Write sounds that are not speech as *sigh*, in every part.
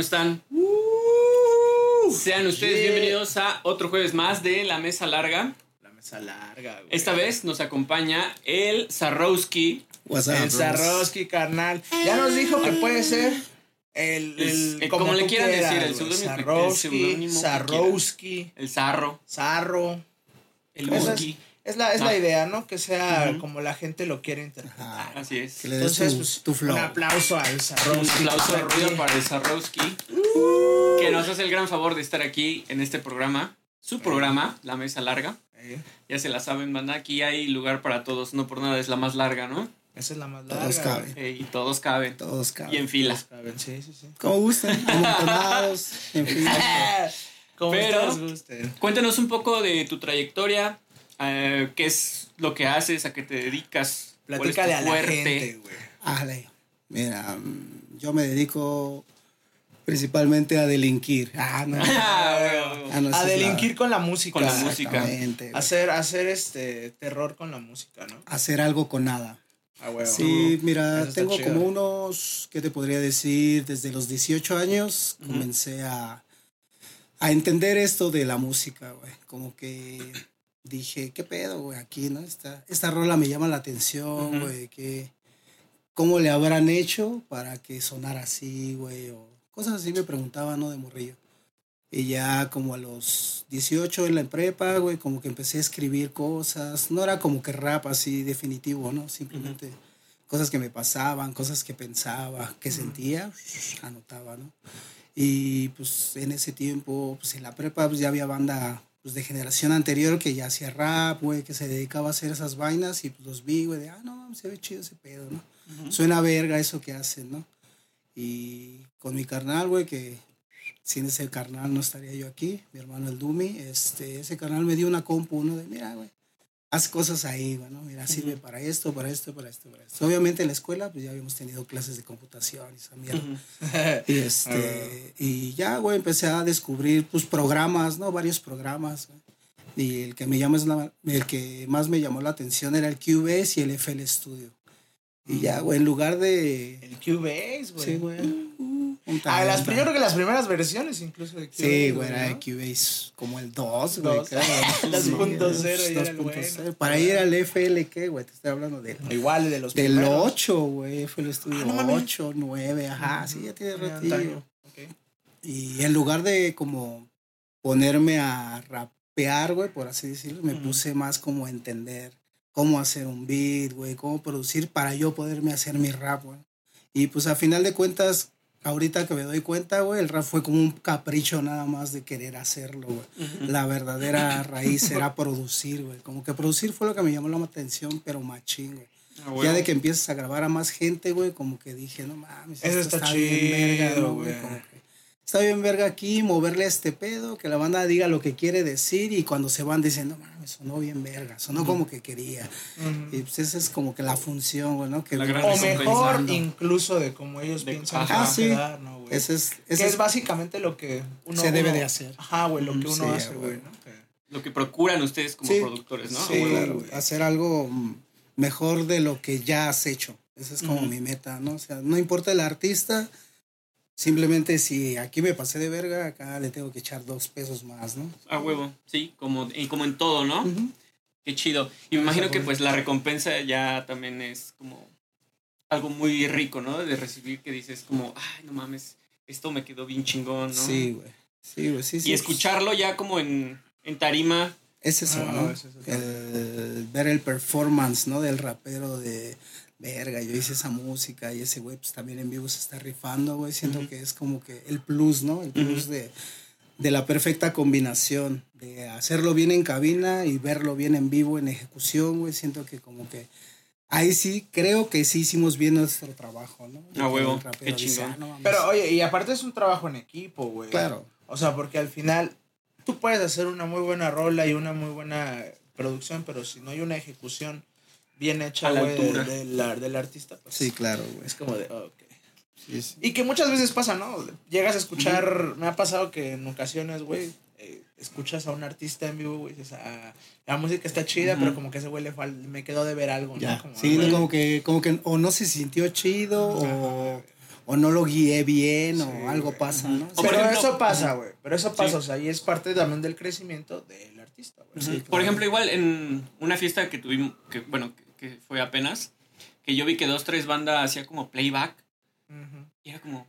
¿Cómo están? Sean ustedes yeah. bienvenidos a otro jueves más de La Mesa Larga. La mesa larga, güey. Esta vez nos acompaña el Zarrowski. What's up, El? Zarrowski, carnal. Ya nos dijo que puede ser el. Eh, como le quieran decir, el güey. seudónimo que- el Zarrowski, Zarrowski, El Zarro. Zarro. El Wookie. Es la, es la Ah. idea, ¿no? Que sea como la gente lo quiere interpretar. Ajá. Así es. Que le des Entonces, tu, pues, tu flow. un aplauso Un Zarrowski. aplauso de ruido para el Zarrowski, que nos hace el gran favor de estar aquí en este programa. Su programa, La Mesa Larga. Ya se la saben, banda. Aquí hay lugar para todos. No por nada es la más larga, ¿no? esa es la más Todos larga. caben. güey. Eh, y todos caben. Todos Y caben. en fila. Todos caben, Sí, sí, sí. Como gusten. *laughs* Amontonados. En fin. *laughs* Como Pero- ustedes gusten. Cuéntanos un poco de tu trayectoria. Eh, ¿Qué es lo que haces? ¿A qué te dedicas? ¿Cuál es tu Platícale a la gente, güey. Mira, yo me dedico principalmente a delinquir. Ah, no. *laughs* Ah, bueno. Ah, no, a delinquir la- con la música. Con la música. Hacer, hacer este terror con la música, ¿no? Hacer algo con nada. Ah, huevo. Sí, mira, Eso tengo chido. como unos, ¿qué te podría decir? Desde los 18 años comencé a, a entender esto de la música, güey. Como que dije, ¿qué pedo, güey? Aquí, ¿no? Esta, esta rola me llama la atención, güey. que ¿Cómo le habrán hecho para que sonara así, güey? O cosas así me preguntaba, ¿no? De morrillo. Y ya como a los 18 en la prepa, güey, como que empecé a escribir cosas. No era como que rap así definitivo, ¿no? Simplemente cosas que me pasaban, cosas que pensaba, que sentía, anotaba, ¿no? Y pues en ese tiempo, pues en la prepa pues, ya había banda pues, de generación anterior que ya hacía rap, güey, que se dedicaba a hacer esas vainas y pues los vi, güey, de, ah, no, se ve chido ese pedo, ¿no? Suena verga eso que hacen, ¿no? Y con mi carnal, güey, que sin ese carnal no estaría yo aquí, mi hermano el Dumi, este, ese carnal me dio una compu, ¿no? De, mira, güey, haz cosas ahí, güey, ¿no? Mira, sirve para esto, para esto, para esto, para esto. Obviamente en la escuela, pues ya habíamos tenido clases de computación y esa mierda. *laughs* Y, este, y ya, güey, empecé a descubrir, pues, programas, ¿no? Varios programas, güey. Y el que, me llama es la- el que más me llamó la atención era el Cubase y el FL Studio. Y ya, güey, en lugar de... El Cubase, güey. Sí, güey. Un Ah, las, yo creo que las primeras versiones incluso de Cubase. Sí, güey, era el Cubase como el 2, güey. Creo. 2.0 Sí, ya era el 2.0. bueno. Para ir al FLK, güey, te estoy hablando del... Igual de los Del primeros. 8, güey, FL Studio Ah, no mames. 8, 9, ajá, sí, ya tiene ratillo. Y en lugar de como ponerme a rapear, güey, por así decirlo, me puse más como a entender cómo hacer un beat, güey, cómo producir para yo poderme hacer mi rap, güey. Y pues a final de cuentas, ahorita que me doy cuenta, güey, el rap fue como un capricho nada más de querer hacerlo, güey. La verdadera raíz era producir, güey. Como que producir fue lo que me llamó la atención, pero machín, güey. Ah, Ya bueno. de que empiezas a grabar a más gente, güey, como que dije, no mames, Eso esto está bien verga, chido, ¿no, güey. Como está bien verga aquí, moverle a este pedo, que la banda diga lo que quiere decir y cuando se van diciendo, mames, sonó bien verga, sonó como que quería. Ujú. Y pues esa es como que la función, güey, ¿no? Que La gran O mejor incluso de como ellos De- piensan que ajá, va a sí. quedar, ¿no, güey? Ese es, Que ese es es básicamente lo que uno Se debe uno- de hacer. Ajá, güey, lo que uno sí, hace, güey. güey, ¿no? Que- Lo que procuran ustedes como Sí. productores, ¿no? Sí, Ah, bueno. claro, güey. hacer algo mejor de lo que ya has hecho. Esa es como Ujú. mi meta, ¿no? O sea, no importa el artista, simplemente si aquí me pasé de verga, acá le tengo que echar dos pesos más, ¿no? A huevo, sí, como, y como en todo, ¿no? Qué chido. Y me imagino que pues la recompensa ya también es como algo muy rico, ¿no? De recibir que dices como, ay, no mames, esto me quedó bien chingón, ¿no? Sí, güey. Sí, güey, sí, sí. Y escucharlo ya como en, en tarima. Es eso, Ah, ¿no? es eso. El- ver el performance, ¿no? Del rapero de verga, yo hice esa música y ese güey pues también en vivo se está rifando, güey. Siento que es como que el plus, ¿no? El plus de, de la perfecta combinación, de hacerlo bien en cabina y verlo bien en vivo, en ejecución, güey. Siento que como que ahí sí, creo que sí hicimos bien nuestro trabajo, ¿no? A huevo, qué dice, chingón. "Ah, no mames". Pero oye, y aparte es un trabajo en equipo, güey. claro. O sea, porque al final tú puedes hacer una muy buena rola y una muy buena producción, pero si no hay una ejecución bien hecha, güey, altura. de- de la- del artista, pues Sí, claro, güey. es como de, oh, ok. Sí, sí. Y que muchas veces pasa, ¿no? Llegas a escuchar, me ha pasado que en ocasiones, güey, eh, escuchas a un artista en vivo, güey, dices, ah, la música está chida, pero como que ese güey le fal- me quedó de ver algo, ¿no? Ya. Como, Sí, ah, como que, como que o no se sintió chido o, o no lo guié bien Sí, o algo pasa, ¿no? O por Pero ejemplo- eso pasa, güey. Pero eso pasa, Sí. o sea, y es parte también del crecimiento del artista, güey. Sí, Por claro. ejemplo, igual en una fiesta que tuvimos, que bueno, que, que fue apenas, que yo vi que dos, tres bandas hacía como playback Ujú. y era como,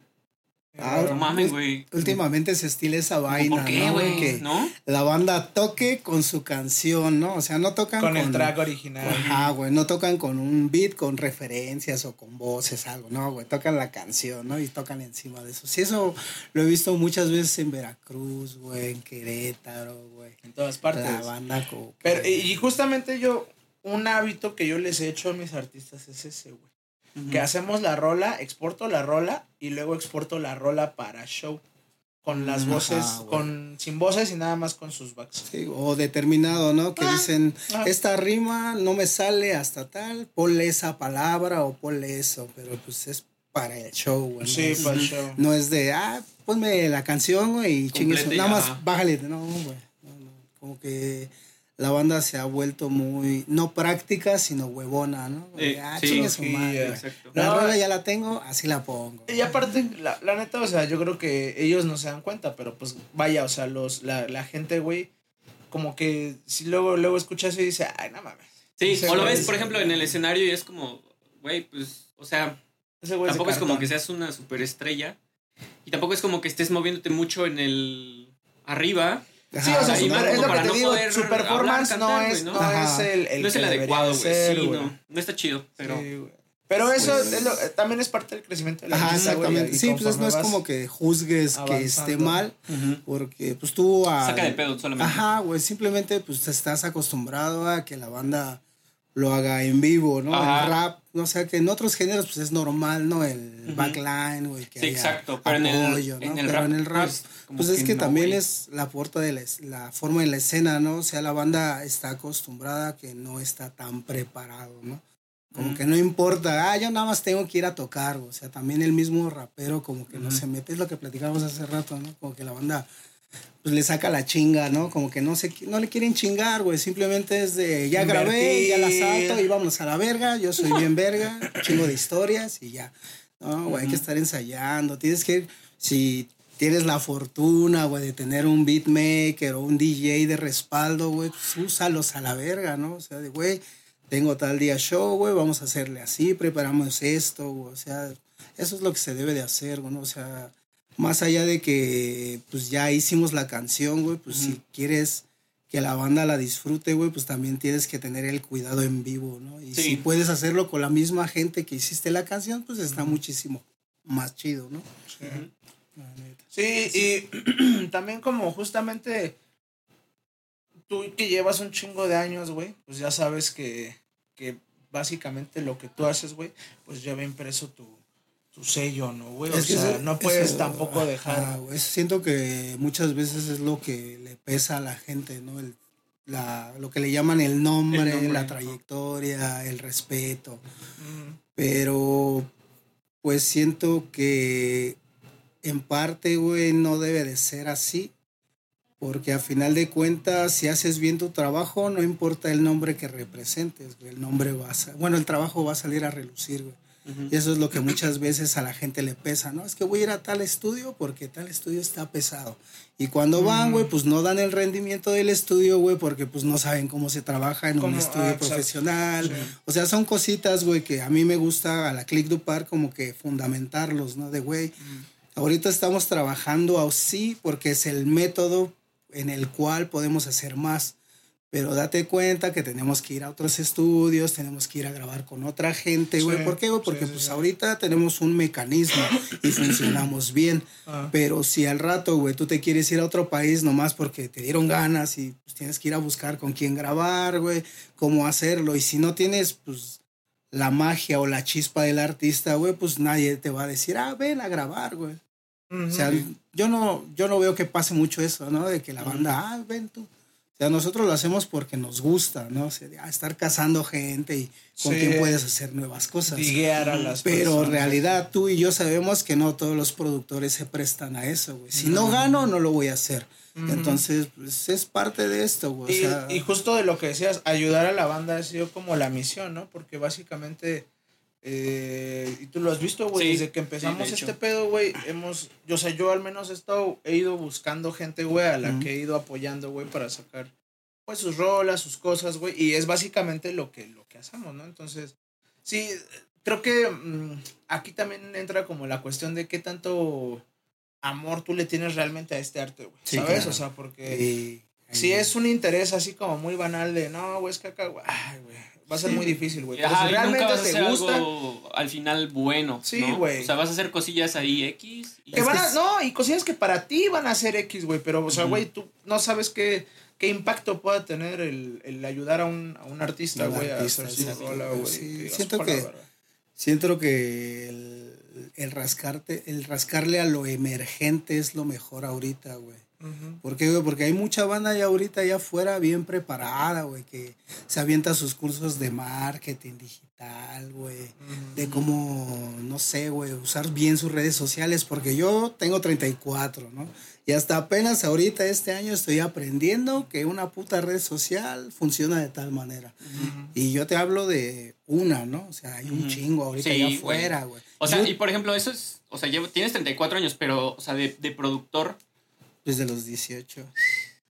Ah, no mames, güey. Últimamente se estila esa vaina, ¿Por qué, ¿no? güey? Que ¿No? la banda toque con su canción, ¿no? O sea, no tocan con el track original. Ajá, güey, no tocan con un beat, con referencias o con voces, algo, no, güey, tocan la canción, ¿no? Y tocan encima de eso. Sí, eso lo he visto muchas veces en Veracruz, güey, en Querétaro, güey. En todas partes. La banda como... Pero, y justamente yo, un hábito que yo les he hecho a mis artistas es ese, güey. Que hacemos la rola, exporto la rola y luego exporto la rola para show. Con las Ajá, voces, güey. con sin voces y nada más con sus backs. Sí, o determinado, ¿no? Que Ah, dicen, ah. esta rima no me sale hasta tal, ponle esa palabra o ponle eso, pero pues es para el show, güey. ¿no? Sí, Es- para el show. No es de, ah, ponme la canción, güey, y chingue su- Completa y Nada ajá. más bájale. No, güey. No, no. Como que la banda se ha vuelto muy, no práctica, sino huevona, ¿no? Eh, ah, sí, su madre. La No, rola eh. ya la tengo, así la pongo. Y aparte, la, la neta, o sea, yo creo que ellos no se dan cuenta, pero pues vaya, o sea, los, la, la gente, güey, como que si luego, luego escucha eso y dice, ay, no mames. Sí, o lo ves, es- por ejemplo, en el escenario y es como, güey, pues, o sea, Ese güey de tampoco es como que seas una superestrella y tampoco es como que estés moviéndote mucho en el arriba. Sí, o sea, super- es lo que te no digo, su performance hablar, no, es, no, es el, el no es que el debería adecuado, de güey. Sí, no, no está chido, pero Sí, güey. Pero eso Pues- es lo- también es parte del crecimiento de la Ajá, exactamente. Sí, pues no es como que juzgues que esté mal, porque pues tú a... saca de pedo solamente. Ajá, güey, simplemente pues te estás acostumbrado a que la banda lo haga en vivo, ¿no? Ajá. El rap, no sé, que en otros géneros pues es normal, ¿no? El Ujú. backline, güey, que Sí, haya exacto, pero en el- apoyo, ¿no? en el pero rap, en el rap, pues, pues es que que no, también es la puerta de la, la forma de la escena, ¿no? O sea, la banda está acostumbrada que no está tan preparado, ¿no? Como Ujú. que no importa, ah, yo nada más tengo que ir a tocar, o sea, también el mismo rapero como que no Ujú. se mete, es lo que platicábamos hace rato, ¿no? Como que la banda pues le saca la chinga, ¿no? Como que no se no le quieren chingar, güey, simplemente es de ya grabé, ya la salto y vámonos a la verga, yo soy bien verga, chingo de historias y ya. No, güey, hay que estar ensayando, tienes que si tienes la fortuna, güey, de tener un beatmaker o un DJ de respaldo, güey, pues úsalos a la verga, ¿no? O sea, de, güey, tengo tal día show, güey, vamos a hacerle así, preparamos esto, güey, o sea, eso es lo que se debe de hacer, güey, ¿no? O sea, más allá de que, pues ya hicimos la canción, güey, pues si quieres que la banda la disfrute, güey, pues también tienes que tener el cuidado en vivo, ¿no? Y Sí. si puedes hacerlo con la misma gente que hiciste la canción, pues está muchísimo más chido, ¿no? Sí. Sí, y *clears throat* también como justamente tú que llevas un chingo de años, güey, pues ya sabes que, que básicamente lo que tú haces, güey, pues lleva impreso tu, tu sello, ¿no, güey? O Es sea, no puedes tampoco ajá, dejar... güey, siento que muchas veces es lo que le pesa a la gente, ¿no? El, la, lo que le llaman el nombre, El nombre, la ajá. trayectoria, el respeto. Pero pues siento que en parte, güey, no debe de ser así. Porque a final de cuentas, si haces bien tu trabajo, no importa el nombre que representes, güey, el nombre va a bueno, el trabajo va a salir a relucir, güey. Y eso es lo que muchas veces a la gente le pesa, ¿no? Es que voy a ir a tal estudio porque tal estudio está pesado. Y cuando van, güey, pues no dan el rendimiento del estudio, güey, porque pues no saben cómo se trabaja en un estudio ah, profesional. Sí. O sea, son cositas, güey, que a mí me gusta a la Click du Par como que fundamentarlos, ¿no? De, güey, ahorita estamos trabajando así porque es el método en el cual podemos hacer más. Pero date cuenta que tenemos que ir a otros estudios, tenemos que ir a grabar con otra gente, güey. Sí, ¿Por qué, güey? Porque sí, pues sí. ahorita tenemos un mecanismo y funcionamos bien. Ah. Pero si al rato, güey, tú te quieres ir a otro país nomás porque te dieron ganas y pues, tienes que ir a buscar con quién grabar, güey, cómo hacerlo. Y si no tienes, pues, la magia o la chispa del artista, güey, pues nadie te va a decir, ah, ven a grabar, güey. O sea, yo no, yo no veo que pase mucho eso, ¿no? De que la banda, ah, ven tú. Sea, nosotros lo hacemos porque nos gusta, ¿no? O sea, ah, estar cazando gente y con Sí. quien puedes hacer nuevas cosas. Diguear a las Pero en realidad tú y yo sabemos que no todos los productores se prestan a eso, güey. Si no gano, no lo voy a hacer. Entonces, pues es parte de esto, güey. O Y, sea, y justo de lo que decías, ayudar a la banda ha sido como la misión, ¿no? Porque básicamente, Eh, y tú lo has visto, güey, Sí, desde que sí, empezamos de este pedo, güey, hemos, yo, o sea, yo al menos he estado, he ido buscando gente, güey, a la que he ido apoyando, güey, para sacar, pues, sus rolas, sus cosas, güey, y es básicamente lo que, lo que hacemos, ¿no? Entonces, sí, creo que mm, aquí también entra como la cuestión de qué tanto amor tú le tienes realmente a este arte, güey, Sí, ¿sabes? claro. O sea, porque... Sí, Si es un interés así como muy banal de, no, güey, es que acá, güey, ay, güey, va a ser Sí. muy difícil, güey. Pero si y nunca realmente vas a te hacer gusta, algo al final bueno. Sí, ¿no? güey. O sea, vas a hacer cosillas ahí X. Y que van a, es- no, y cosillas que para ti van a ser X, güey, pero, o sea, güey, tú no sabes qué, qué impacto pueda tener el, el ayudar a un, a un artista, güey, a hacer su sí, rola, sí, güey. sí, siento "Para que- la verga". Siento que el, el rascarte, el rascarle a lo emergente es lo mejor ahorita, güey. ¿Por qué, güey? Porque hay mucha banda ya ahorita allá afuera bien preparada, güey, que se avienta sus cursos de marketing digital, güey. De cómo, no sé, güey, usar bien sus redes sociales, porque yo tengo 34, ¿no? Y hasta apenas ahorita este año estoy aprendiendo que una puta red social funciona de tal manera. Y yo te hablo de una, ¿no? O sea, hay un chingo ahorita Sí, allá afuera, güey. O sea, Yo y por ejemplo, eso es. O sea, llevo- tienes 34 años, pero, o sea, de, de productor. Desde los 18.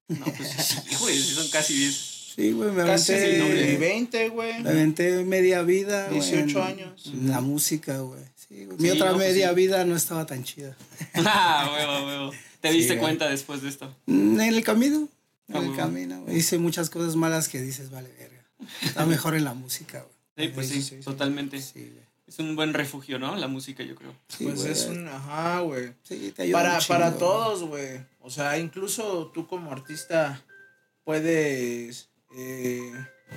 No, pues *laughs* sí, güey, son casi 10. Sí, güey, me Casi aventé, no, güey. 20, güey. me aventé media vida. güey, 18 en- años. en la música, güey. Sí, güey. Mi Sí, otra no, pues media sí. vida no estaba tan chida. *laughs* Ah, huevo, huevo. ¿Te Sí, diste cuenta después de esto? Mm, En el camino. En Ah, el huevo. camino, güey. Hice muchas cosas malas que dices, vale, verga. Está mejor en la música, güey. Sí, pues Sí, sí, sí, sí. totalmente. Sí, güey. Es un buen refugio, ¿no? La música, yo creo. Sí, pues güey. es un, ajá, güey. Sí, te ayuda Para, un para todos, güey. O sea, incluso tú como artista puedes... Eh,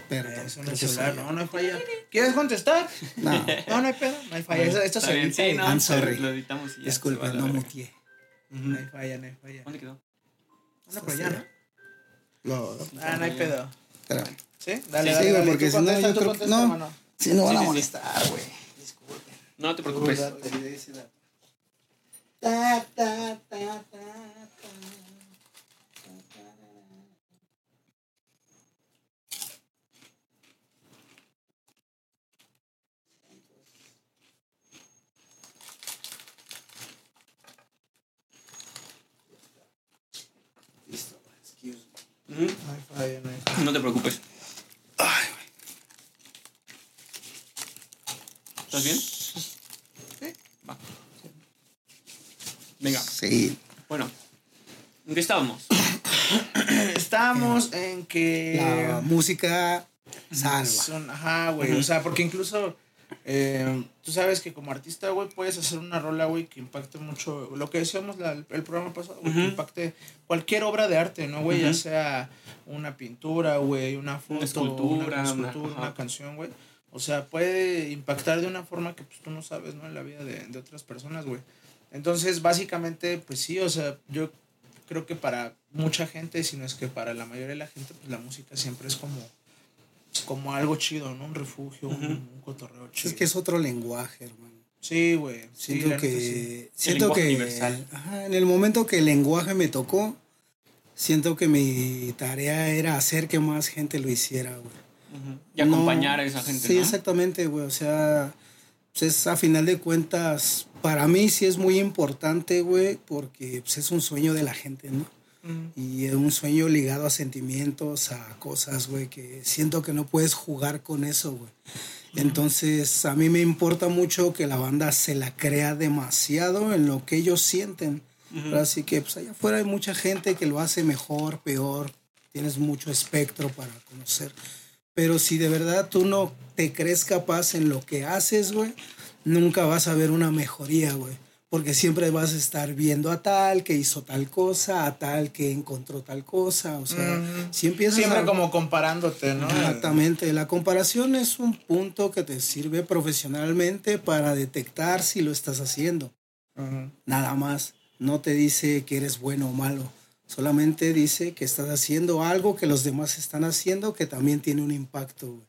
Pero eh, no es celular, soy- no, no hay falla. ¿Quieres contestar? No, *laughs* No, no hay pedo, no hay falla. Esto, esto se bien, edita sí, no, I'm sorry. lo editamos y ya. se va disculpe, a la no mutié. Ujú. No hay falla, no hay falla. ¿Dónde quedó? Anda por allá, ¿no? Lo, Ah, no hay pedo. espérame. ¿Sí? Dale, Sí, dale, güey, dale. porque si no, yo creo que- no. Si no van Sí, a sí, sí. molestar, güey. No te preocupes. Listo, excuse me. No te preocupes. ¿Estás bien? Sí. Va. Venga, Sí, bueno. ¿En qué estábamos? *coughs* Estamos en que... la música salva. Son, ajá, güey. O sea, porque incluso eh, tú sabes que como artista, güey, puedes hacer una rola, güey, que impacte mucho. Lo que decíamos la- el programa pasado, güey, que impacte cualquier obra de arte, ¿no, güey? Ya sea una pintura, güey, una foto, escultura, una, una- escultura, una canción, güey. O sea, puede impactar de una forma que pues, tú no sabes, ¿no? En la vida de, de otras personas, güey. Entonces, básicamente, pues sí, o sea, yo creo que para mucha gente, si no es que para la mayoría de la gente, pues la música siempre es como, como algo chido, ¿no? Un refugio, un, cotorreo chido. Es que es otro lenguaje, hermano. Sí, güey. Siento sí. que. Siento que. universal. ajá, en el momento que el lenguaje me tocó, siento que mi tarea era hacer que más gente lo hiciera, güey. Y No, acompañar a esa gente, Sí, ¿no? exactamente, güey. O sea, pues es a final de cuentas, para mí sí es muy importante, güey, porque pues, es un sueño de la gente, ¿no? Y es un sueño ligado a sentimientos, a cosas, güey, que siento que no puedes jugar con eso, güey. Entonces, a mí me importa mucho que la banda se la crea demasiado en lo que ellos sienten. Así que, pues allá afuera hay mucha gente que lo hace mejor, peor. Tienes mucho espectro para conocer. Pero si de verdad tú no te crees capaz en lo que haces, güey, nunca vas a ver una mejoría, güey. Porque siempre vas a estar viendo a tal que hizo tal cosa, a tal que encontró tal cosa. O sea, Ujú. si empiezas Siempre a... como comparándote, ¿no? Exactamente. La comparación es un punto que te sirve profesionalmente para detectar si lo estás haciendo. Nada más. No te dice que eres bueno o malo. Solamente dice que estás haciendo algo que los demás están haciendo que también tiene un impacto. güey.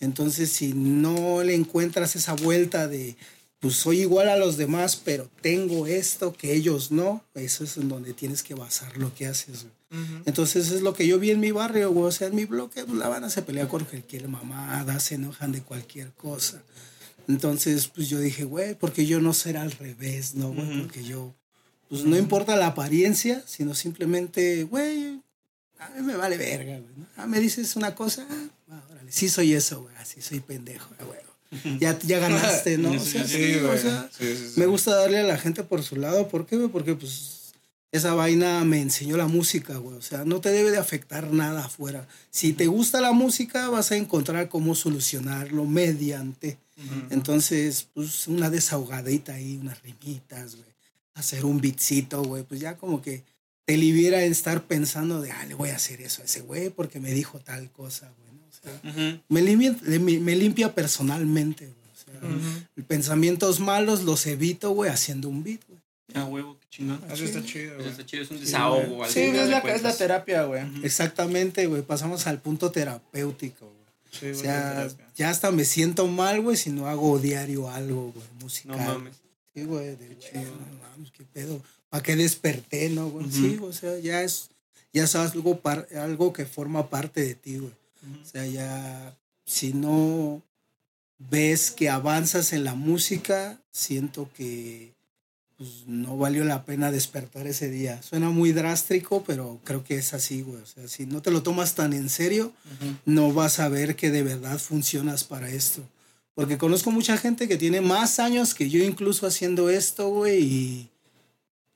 Entonces, si no le encuentras esa vuelta de, pues soy igual a los demás, pero tengo esto que ellos no, eso es en donde tienes que basar lo que haces. güey. Ujú. Entonces es lo que yo vi en mi barrio, güey. O sea, en mi bloque, pues, la banda se pelea con cualquier mamada, se enojan de cualquier cosa. Entonces, pues yo dije, güey, porque yo no ser al revés, ¿no, güey? Ujú. Porque yo, pues no importa la apariencia, sino simplemente, güey, a mí me vale verga, güey. ¿no? Ah, me dices una cosa, ah, sí soy eso, güey, así soy pendejo, güey. Ya, ya ganaste, ¿no? *laughs* O sea, sí, sí, o sea, me gusta darle a la gente por su lado. ¿Por qué, güey? Porque, pues, esa vaina me enseñó la música, güey. O sea, no te debe de afectar nada afuera. Si te gusta la música, vas a encontrar cómo solucionarlo mediante. Entonces, pues, una desahogadita ahí, unas rimitas, güey. Hacer un beatcito, güey. Pues ya como que te libera en estar pensando de, ah, le voy a hacer eso a ese güey porque me dijo tal cosa, güey. Me limpia, me, personalmente, güey. O sea, Ujú. pensamientos malos los evito, güey, haciendo un beat, güey. Ah, huevo, qué chingón. Eso está chido, Eso está chido, es un desahogo. Sí, es la, es la terapia, güey. Exactamente, güey. Pasamos al punto terapéutico, güey. Sí, O güey, sea, ya hasta me siento mal, güey, si no hago diario algo, güey, musical. No mames. Sí, güey, de güey, no mames, qué pedo. ¿Para qué desperté, no, güey? Sí, o sea, ya es, ya es algo, par- algo que forma parte de ti, güey. O sea, ya, si no ves que avanzas en la música, siento que pues, no valió la pena despertar ese día. Suena muy drástico, pero creo que es así, güey. O sea, si no te lo tomas tan en serio, no vas a ver que de verdad funcionas para esto. Porque conozco mucha gente que tiene más años que yo incluso haciendo esto, güey, y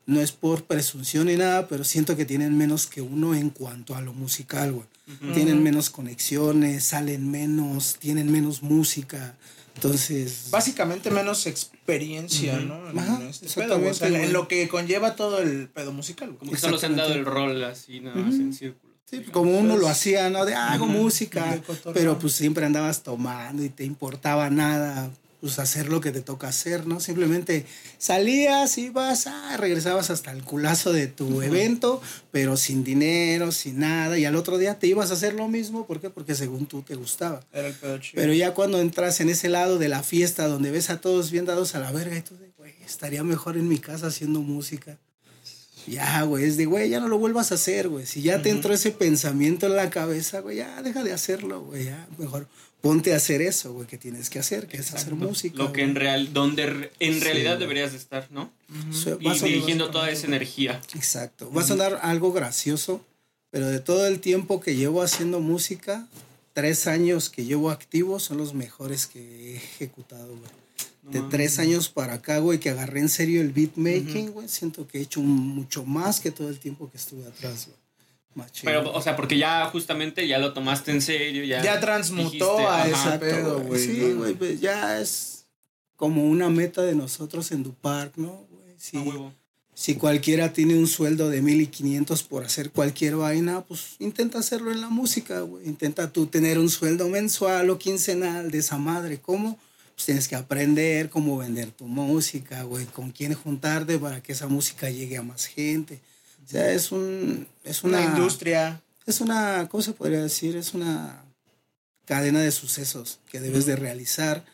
no es por presunción ni nada, pero siento que tienen menos que uno en cuanto a lo musical, güey. Tienen menos conexiones, salen menos, tienen menos música. Entonces, Básicamente menos experiencia. ¿no? En Ajá, este pedo, güey. O sea, exactamente, en lo que conlleva todo el pedo musical, güey. Como que solo se han dado el rol así, nada más en círculo. sí, como uno lo hacía, ¿no? De ah, hago música, pero pues siempre andabas tomando y te importaba nada, pues hacer lo que te toca hacer, ¿no? Simplemente salías, ibas, ah, regresabas hasta el culazo de tu evento, pero sin dinero, sin nada, y al otro día te ibas a hacer lo mismo, ¿por qué? Porque según tú te gustaba. Era el pedo chido. Pero ya cuando entras en ese lado de la fiesta donde ves a todos bien dados a la verga y tú de, güey, estaría mejor en mi casa haciendo música. Ya, güey, es de, güey, ya no lo vuelvas a hacer, güey. Si ya te entró ese pensamiento en la cabeza, güey, ya deja de hacerlo, güey, ya mejor ponte a hacer eso, güey, que tienes que hacer, que es hacer música. Lo que güey. en real, donde en realidad deberías de estar, ¿no? Ujú. Su- Y va a sonar- dirigiendo toda esa energía. Exacto. Va a sonar algo gracioso, pero de todo el tiempo que llevo haciendo música, tres años que llevo activo son los mejores que he ejecutado, güey. No de tres años para acá, güey, que agarré en serio el beatmaking, güey, siento que he hecho mucho más que todo el tiempo que estuve atrás, güey. Machín. Pero, o sea, porque ya justamente ya lo tomaste en serio, ya. Ya transmutó dijiste, a ese pedo, güey. Sí, ¿no? güey, pues ya es como una meta de nosotros en Dupark, ¿no? güey? Si, A huevo. si cualquiera tiene un sueldo de 1500 por hacer cualquier vaina, pues intenta hacerlo en la música, güey. Intenta tú tener un sueldo mensual o quincenal de esa madre. ¿Cómo? Pues tienes que aprender cómo vender tu música, güey, con quién juntarte para que esa música llegue a más gente. O sea, es un es Una una, industria. es una, ¿cómo se podría decir? Es una cadena de sucesos que debes de realizar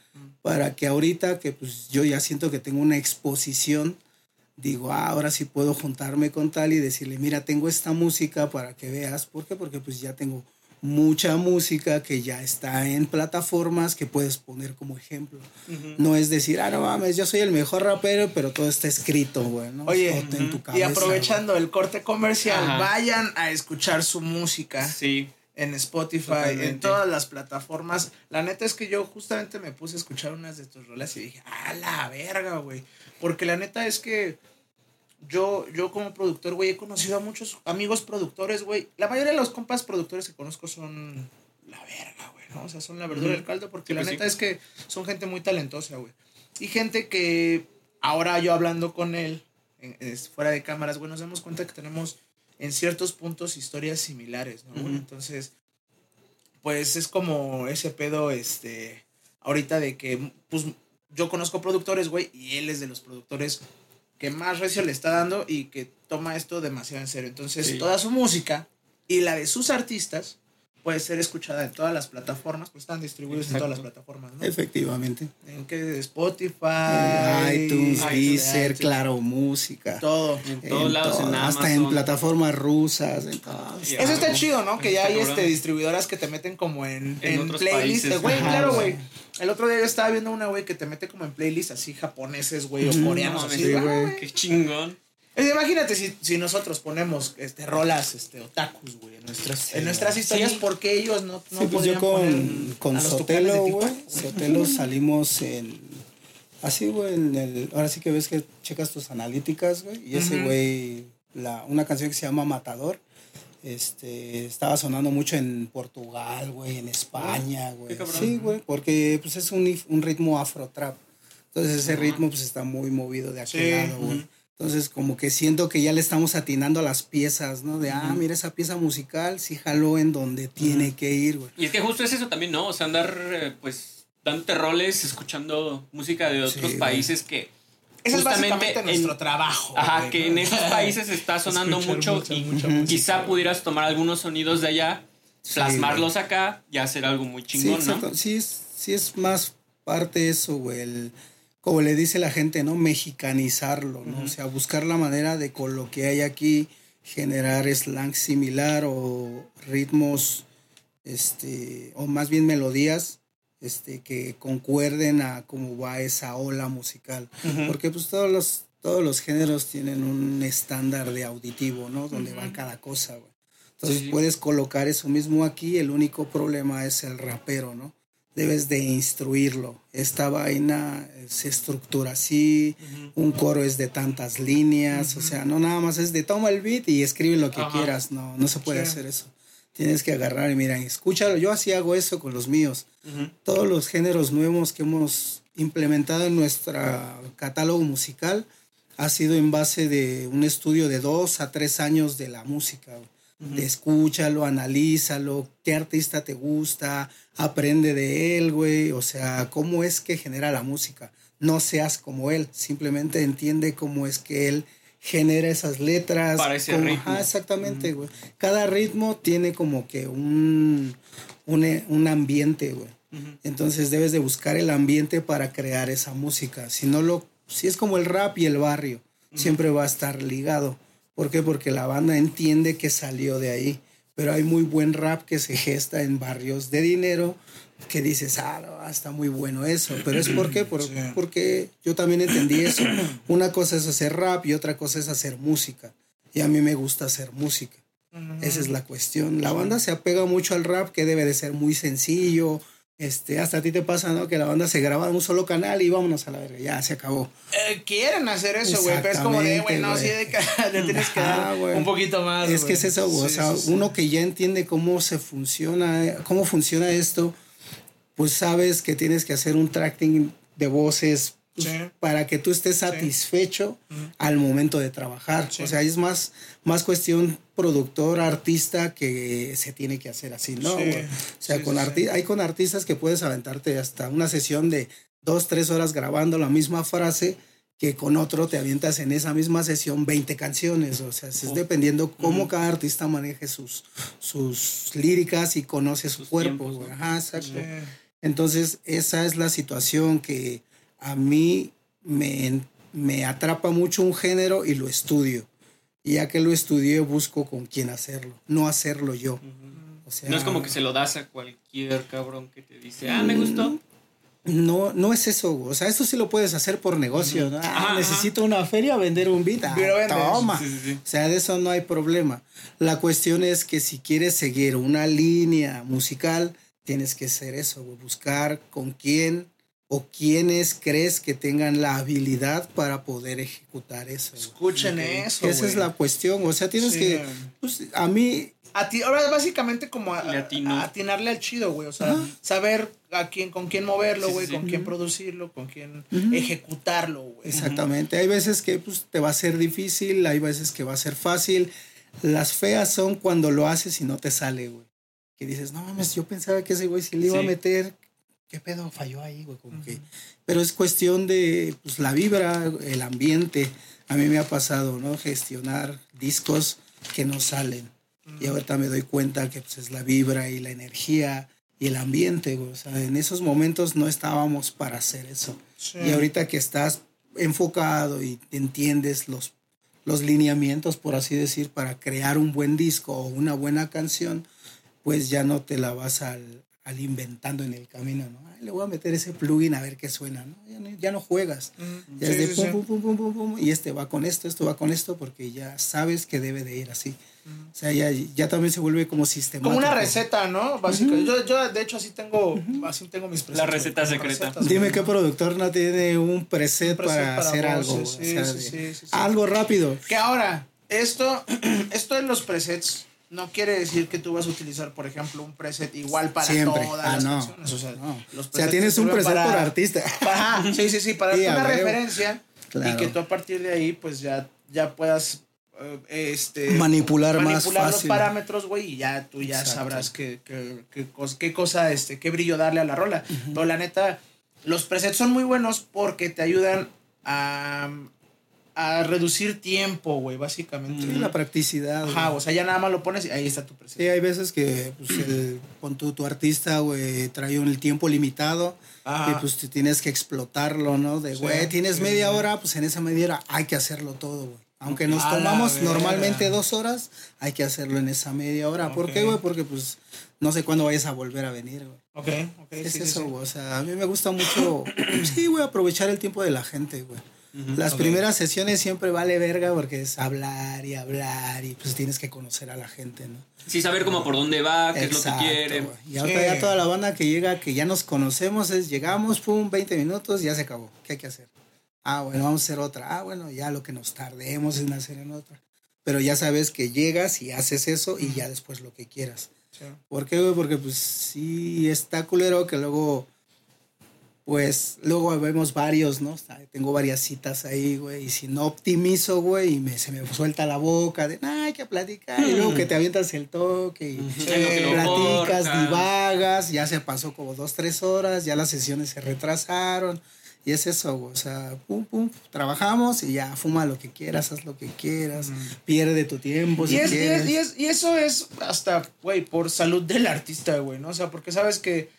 para que ahorita que pues yo ya siento que tengo una exposición, digo, ah, ahora sí puedo juntarme con tal y decirle, mira, tengo esta música para que veas. ¿Por qué? Porque pues ya tengo mucha música que ya está en plataformas que puedes poner como ejemplo. No es decir, ah, no mames, yo soy el mejor rapero, pero todo está escrito, güey, ¿no? Oye, en tu y aprovechando el corte comercial, Ajá. vayan a escuchar su música Sí. en Spotify, Totalmente. en todas las plataformas. La neta es que yo justamente me puse a escuchar unas de tus rolas y dije, a la verga, güey. Porque la neta es que yo, yo como productor, güey, he conocido a muchos amigos productores, güey. La mayoría de los compas productores que conozco son la verga, güey, ¿no? O sea, son la verdura del caldo porque Sí, la pues neta sí. es que son gente muy talentosa, güey. Y gente que ahora yo hablando con él, en- fuera de cámaras, güey, nos damos cuenta que tenemos en ciertos puntos historias similares, ¿no? Entonces, pues es como ese pedo, este, ahorita de que, pues, yo conozco productores, güey, y él es de los productores que más recio le está dando y que toma esto demasiado en serio. Entonces, Sí. toda su música y la de sus artistas, puede ser escuchada en todas las plataformas, pues están distribuidos en todas las plataformas, ¿no? Efectivamente. En que Spotify, iTunes, iTunes, Deezer, Claro Música. todo. En todos lados, todo, en hasta en plataformas rusas. en todo. Ya, Eso está güey. chido, ¿no? Que ya hay este distribuidoras que te meten como en, En en, playlists. Güey, claro, güey. El otro día yo estaba viendo una, güey, que te mete como en playlists así japoneses, güey, o coreanos. No así, ah, güey. Qué chingón. Eh, Imagínate si, si nosotros ponemos este, rolas este, otakus, güey, en nuestras, en nuestras historias, Sí. ¿por qué ellos no, no Sí, pues yo con, con Sotelo, güey. Sotelo *laughs* salimos en. Así, güey, en el. Ahora sí que ves que checas tus analíticas, güey. Y ese güey, la, una canción que se llama Matador, este, estaba sonando mucho en Portugal, güey, en España, güey. Sí, güey, porque pues es un, un ritmo afro-trap. Entonces ese ritmo pues está muy movido de aquel lado, güey. Entonces, como que siento que ya le estamos atinando a las piezas, ¿no? De, ah, mira esa pieza musical, sí jaló en donde tiene que ir, güey. Y es que justo es eso también, ¿no? O sea, andar, eh, pues, dándote roles, escuchando música de otros Sí, güey. países que. Ese es justamente básicamente en- nuestro trabajo. Ajá, güey, que ¿no? en esos *laughs* países está sonando mucho y música, quizá güey. pudieras tomar algunos sonidos de allá, Sí, plasmarlos acá y hacer algo muy chingón, sí, ¿no? Sí, es, sí es más parte eso, güey. el- como le dice la gente, ¿no? Mexicanizarlo, ¿no? O sea, buscar la manera de con lo que hay aquí generar slang similar o ritmos, este, o más bien melodías, este, que concuerden a cómo va esa ola musical. Porque pues todos los, todos los géneros tienen un estándar de auditivo, ¿no? Donde va cada cosa, güey. Entonces Sí. puedes colocar eso mismo aquí, el único problema es el rapero, ¿no? Debes de instruirlo. Esta vaina se estructura así, un coro es de tantas líneas, o sea, no nada más es de toma el beat y escribe lo que Ajá. quieras, no, no se puede hacer eso. Tienes que agarrar y mira, escúchalo, yo así hago eso con los míos todos los géneros nuevos que hemos implementado en nuestro catálogo musical ha sido en base de un estudio de dos a tres años de la música. De escúchalo, analízalo, qué artista te gusta, aprende de él, güey. O sea, cómo es que genera la música. No seas como él, simplemente entiende cómo es que él genera esas letras. Para ese ritmo. Ajá, exactamente, güey. Cada ritmo tiene como que un, un, un ambiente, güey. Entonces debes de buscar el ambiente para crear esa música. Si no lo, si es como el rap y el barrio, siempre va a estar ligado. ¿Por qué? Porque la banda entiende que salió de ahí. Pero hay muy buen rap que se gesta en barrios de dinero que dices, ah, no, está muy bueno eso. Pero es porque, por, Sí. porque yo también entendí eso. Una cosa es hacer rap y otra cosa es hacer música. Y a mí me gusta hacer música. Esa es la cuestión. La banda se apega mucho al rap, que debe de ser muy sencillo. Este, hasta a ti te pasa, ¿no? Que la banda se graba en un solo canal y vámonos a la verga, ya se acabó. Eh, quieren hacer eso, güey, pero es como de, güey, no, sí, *laughs* le tienes que dar un poquito más. es que es eso, güey. o sea, sí, uno que ya entiende cómo se funciona, cómo funciona esto, pues sabes que tienes que hacer un tracking de voces Sí. para que tú estés satisfecho al momento de trabajar. Sí. O sea, es más, más cuestión productor, artista que se tiene que hacer así, ¿no? Sí. O sea, Sí, con sí, sí. hay con artistas que puedes aventarte hasta una sesión de dos, tres horas grabando la misma frase que con otro te avientas en esa misma sesión 20 canciones. O sea, es Oh. dependiendo cómo cada artista maneje sus, sus líricas y conoce su Sus cuerpo. tiempos. ¿no? Ajá, exacto. Sí. Entonces, esa es la situación que a mí me, me atrapa mucho un género y lo estudio. Y ya que lo estudié, busco con quién hacerlo, no hacerlo yo. O sea, No es como que se lo das a cualquier cabrón que te dice, ah, me gustó. No, no es eso, o sea, eso sí lo puedes hacer por negocio, ¿no? Ah, necesito una feria, vender un beat, ah, Pero vendes. toma. Sí, sí, sí. O sea, de eso no hay problema. La cuestión es que si quieres seguir una línea musical, tienes que hacer eso, buscar con quién o quiénes crees que tengan la habilidad para poder ejecutar eso. Escuchen eso. Esa es la cuestión, o sea, tienes Sí. que, pues, a mí, A ti, ahora es básicamente como a- atinarle al chido, güey. O sea, saber a quién, con quién moverlo, güey, sí, con sí. quién producirlo, con quién ejecutarlo, güey. Exactamente. Hay veces que pues, te va a ser difícil, hay veces que va a ser fácil. Las feas son cuando lo haces y no te sale, güey. Que dices, no mames, yo pensaba que ese güey si le iba a meter, ¿qué pedo falló ahí, güey? Como que... Pero es cuestión de pues, la vibra, el ambiente. A mí me ha pasado, ¿no? Gestionar discos que no salen. Y ahorita me doy cuenta que pues, es la vibra y la energía y el ambiente, güey. O sea, en esos momentos no estábamos para hacer eso. Sí. Y ahorita que estás enfocado y entiendes los, los lineamientos, por así decir, para crear un buen disco o una buena canción, pues ya no te la vas al, al inventando en el camino, ¿no? Ay, le voy a meter ese plugin a ver qué suena, ¿no? Ya no, ya no juegas. Mm, Ya sí, es de sí, pum, sí. pum, pum, pum, pum, pum, y este va con esto, esto va con esto, porque ya sabes que debe de ir así. O sea, ya, ya también se vuelve como sistemático. Como una receta, ¿no? Básicamente. yo, yo, de hecho, así tengo, así tengo mis presets, La receta secreta. recetas, Dime qué productor no tiene un preset, Un preset para, para hacer algo. sí, o sea, sí, de- sí, sí, sí. Algo rápido. Que ahora, esto, *clears throat* esto de los presets no quiere decir que tú vas a utilizar, por ejemplo, un preset igual para Siempre. todas Ah, las no. canciones. O sea, No. los O sea, tienes un preset para- por artista. *laughs* Sí, sí, sí, para Sí, darte una referencia y Claro. que tú a partir de ahí, pues ya, ya puedas eh, este, Manipular más manipular los fácil. parámetros, güey, y ya tú ya Exacto. sabrás qué, qué, qué qué cosa, este, qué brillo darle a la rola. Pero la neta, los presets son muy buenos porque te ayudan a, a reducir tiempo, güey, básicamente. Sí, la practicidad. güey. Ajá, o sea, ya nada más lo pones y ahí está tu preset. Sí, hay veces que pues, el, pon tú, tu artista, güey, trae un tiempo limitado Ajá. y pues tú tienes que explotarlo, ¿no? De, Sí, güey, tienes sí, media sí. hora, pues en esa media hora hay que hacerlo todo, güey. Aunque nos A tomamos normalmente dos horas, hay que hacerlo en esa media hora. ¿Por qué, güey? Porque pues no sé cuándo vayas a volver a venir, güey. Ok, ok. Es sí, sí, eso, sí. güey. O sea, a mí me gusta mucho, *coughs* sí, güey, aprovechar el tiempo de la gente, güey. Las primeras sesiones siempre vale verga porque es hablar y hablar y pues tienes que conocer a la gente, ¿no? Sí, saber como por dónde va, qué Exacto, es lo que quiere. Y ahorita Sí. ya toda la banda que llega, que ya nos conocemos, es llegamos, pum, 20 minutos, ya se acabó. ¿Qué hay que hacer? Ah, bueno, vamos a hacer otra. Ah, bueno, ya lo que nos tardemos en hacer en otra. Pero ya sabes que llegas y haces eso y ya después lo que quieras. Sí. ¿Por qué, güey? Porque pues sí está culero que luego, pues luego vemos varios, ¿no? O sea, tengo varias citas ahí, güey, y si no optimizo, güey, y me, se me suelta la boca de, "Nah, hay que platicar, y luego que te avientas el toque y Sí, platicas, divagas, ya se pasó como dos, tres horas, ya las sesiones se retrasaron. Y es eso, güey, o sea, pum, pum, trabajamos y ya fuma lo que quieras, haz lo que quieras, pierde tu tiempo si Y, es, y, es- y es- y eso es hasta, güey, por salud del artista, güey, ¿no? O sea, porque sabes que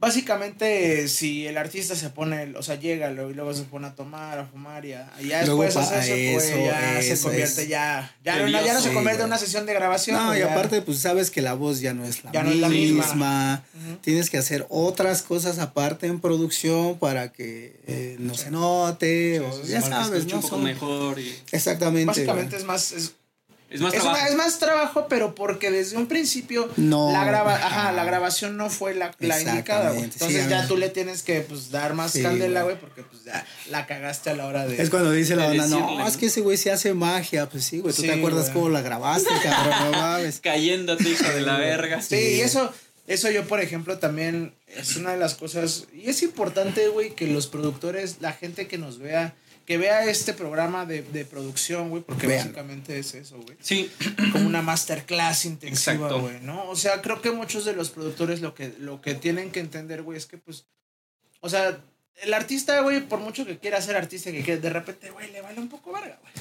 básicamente si el artista se pone, o sea, llega y luego se pone a tomar, a fumar y a, y ya Luego después hace eso, eso, güey, ya se eso convierte es. ya, ya no, ya no se convierte en una sesión de grabación. No, güey, y ya. aparte, pues sabes que la voz ya no es la Ya no misma. es la misma. Tienes que hacer otras cosas aparte en producción para que eh, no se note. o sí, ya sabes, ¿no? un poco Son- mejor y Exactamente. Básicamente es más, es, es más es, trabajo. una- es más trabajo, pero porque desde un principio No, la, graba, ajá, ajá. la grabación no fue la, la indicada, güey. Sí, Entonces ya tú le tienes que pues, dar más Sí, candela, güey. porque pues ya la cagaste a la hora de... Es cuando dice la banda, decirle, no, ¿no? es que ese güey se hace magia. Pues sí, güey, tú Sí, te acuerdas cómo la grabaste, cabrón, no mames. *laughs* Cayéndote, hijo de la verga. Sí, y eso, eso yo, por ejemplo, también es una de las cosas. Y es importante, güey, que los productores, la gente que nos vea, que vea este programa de, de producción, güey, porque básicamente es eso, güey. Sí, Como una masterclass intensiva, güey, ¿no? O sea, creo que muchos de los productores lo que, lo que tienen que entender, güey, es que, pues, o sea, el artista, güey, por mucho que quiera ser artista, que quiera, de repente, güey, le vale un poco verga, güey.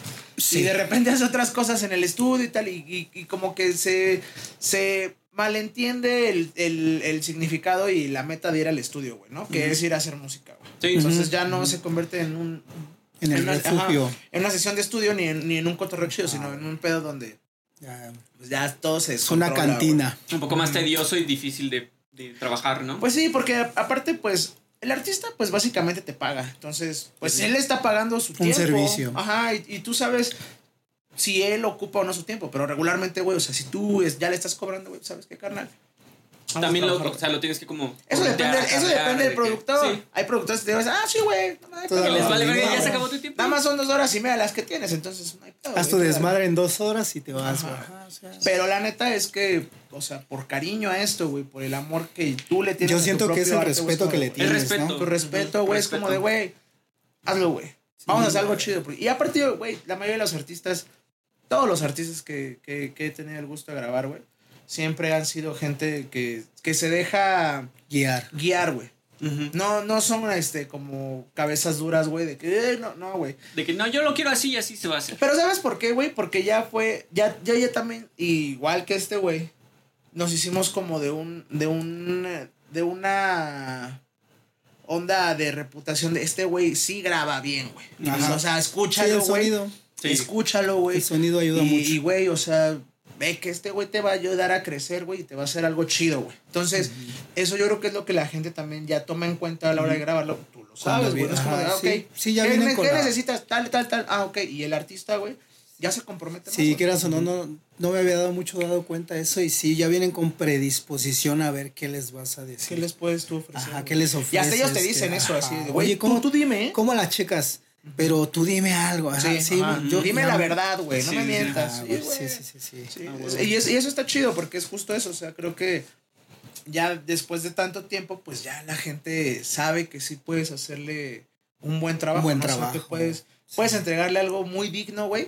Y de repente hace otras cosas en el estudio y tal, y, y- y como que se, se malentiende el, el- el significado y la meta de ir al estudio, güey, ¿no? Que es ir a hacer música, güey. sí. Entonces ya no se convierte en un... En el una- refugio. ajá, en una sesión de estudio ni en, ni en un cotorreo chido, sino en un pedo donde Ya, pues ya todo se es una cantina. Un poco más tedioso y difícil de, de trabajar, ¿no? Pues sí, porque a- aparte, pues, el artista, pues básicamente te paga. Entonces, pues Sí. él está pagando su Un tiempo. servicio. Ajá, y, y tú sabes si él ocupa o no su tiempo. Pero regularmente, güey, o sea, si tú es- ya le estás cobrando, güey, ¿sabes qué, carnal? También lo, o sea, lo tienes que como... Eso depende, eso depende de del que- productor. Sí. Hay productores que te dicen, ah, sí, güey. no les vale ya se acabó tu tiempo. Nada más son dos horas y media las que tienes, entonces no hay pedo, Haz tu desmadre en dos horas y te vas, güey. Ajá, o sea, Pero la neta es que, o sea, por cariño a esto, güey, por el amor que tú le tienes Yo a tu siento que es el respeto que le de, tienes, respeto. ¿no? Tu respeto, güey, es como de, Respeto. güey, hazlo, güey. Vamos a hacer algo chido. Y aparte, güey, la mayoría de los artistas, todos los artistas que, que, que he tenido el gusto de grabar, güey, siempre han sido gente que, que se deja Guiar. guiar, güey. No, no son este como cabezas duras, güey, de que eh, no, no, güey. De que no, yo lo quiero así y así se va a hacer. Pero ¿sabes por qué, güey? Porque ya fue, ya, ya, ya también, igual que este, güey, nos hicimos como de un, de un, de una onda de reputación de este güey sí graba bien, güey. O sea, escúchalo, el güey. sonido. Sí. Escúchalo, güey. El sonido ayuda y, mucho. Y, güey, o sea, ve que este güey te va a ayudar a crecer, güey, y te va a hacer algo chido, güey. Entonces, eso yo creo que es lo que la gente también ya toma en cuenta a la hora de grabarlo. Tú lo sabes, güey. viene- Es como ah, ok. sí. Sí, ya ¿Qué, vienen ne- con qué la- necesitas? Tal, tal, tal. Ah, ok. Y el artista, güey, ya se compromete Sí, güey. quieras o no, no, no me había dado mucho dado cuenta de eso y sí, ya vienen con predisposición a ver qué les vas a decir. ¿Qué les puedes tú ofrecer? Ajá, güey? ¿qué les ofreces? Y hasta ellos te que- dicen eso, ajá. así de, Oye, güey, ¿cómo, tú, tú dime, ¿eh? ¿cómo la checas? Pero tú dime algo. Ajá, Sí, sí, ajá. yo- dime la verdad, güey, no Sí, me mientas. Sí, sí, sí, sí, sí. Ah, y, es- y eso está chido porque es justo eso. O sea, creo que ya después de tanto tiempo, pues ya la gente sabe que sí puedes hacerle un buen trabajo. buen ¿no? O sea, trabajo. que puedes, puedes entregarle algo muy digno, güey.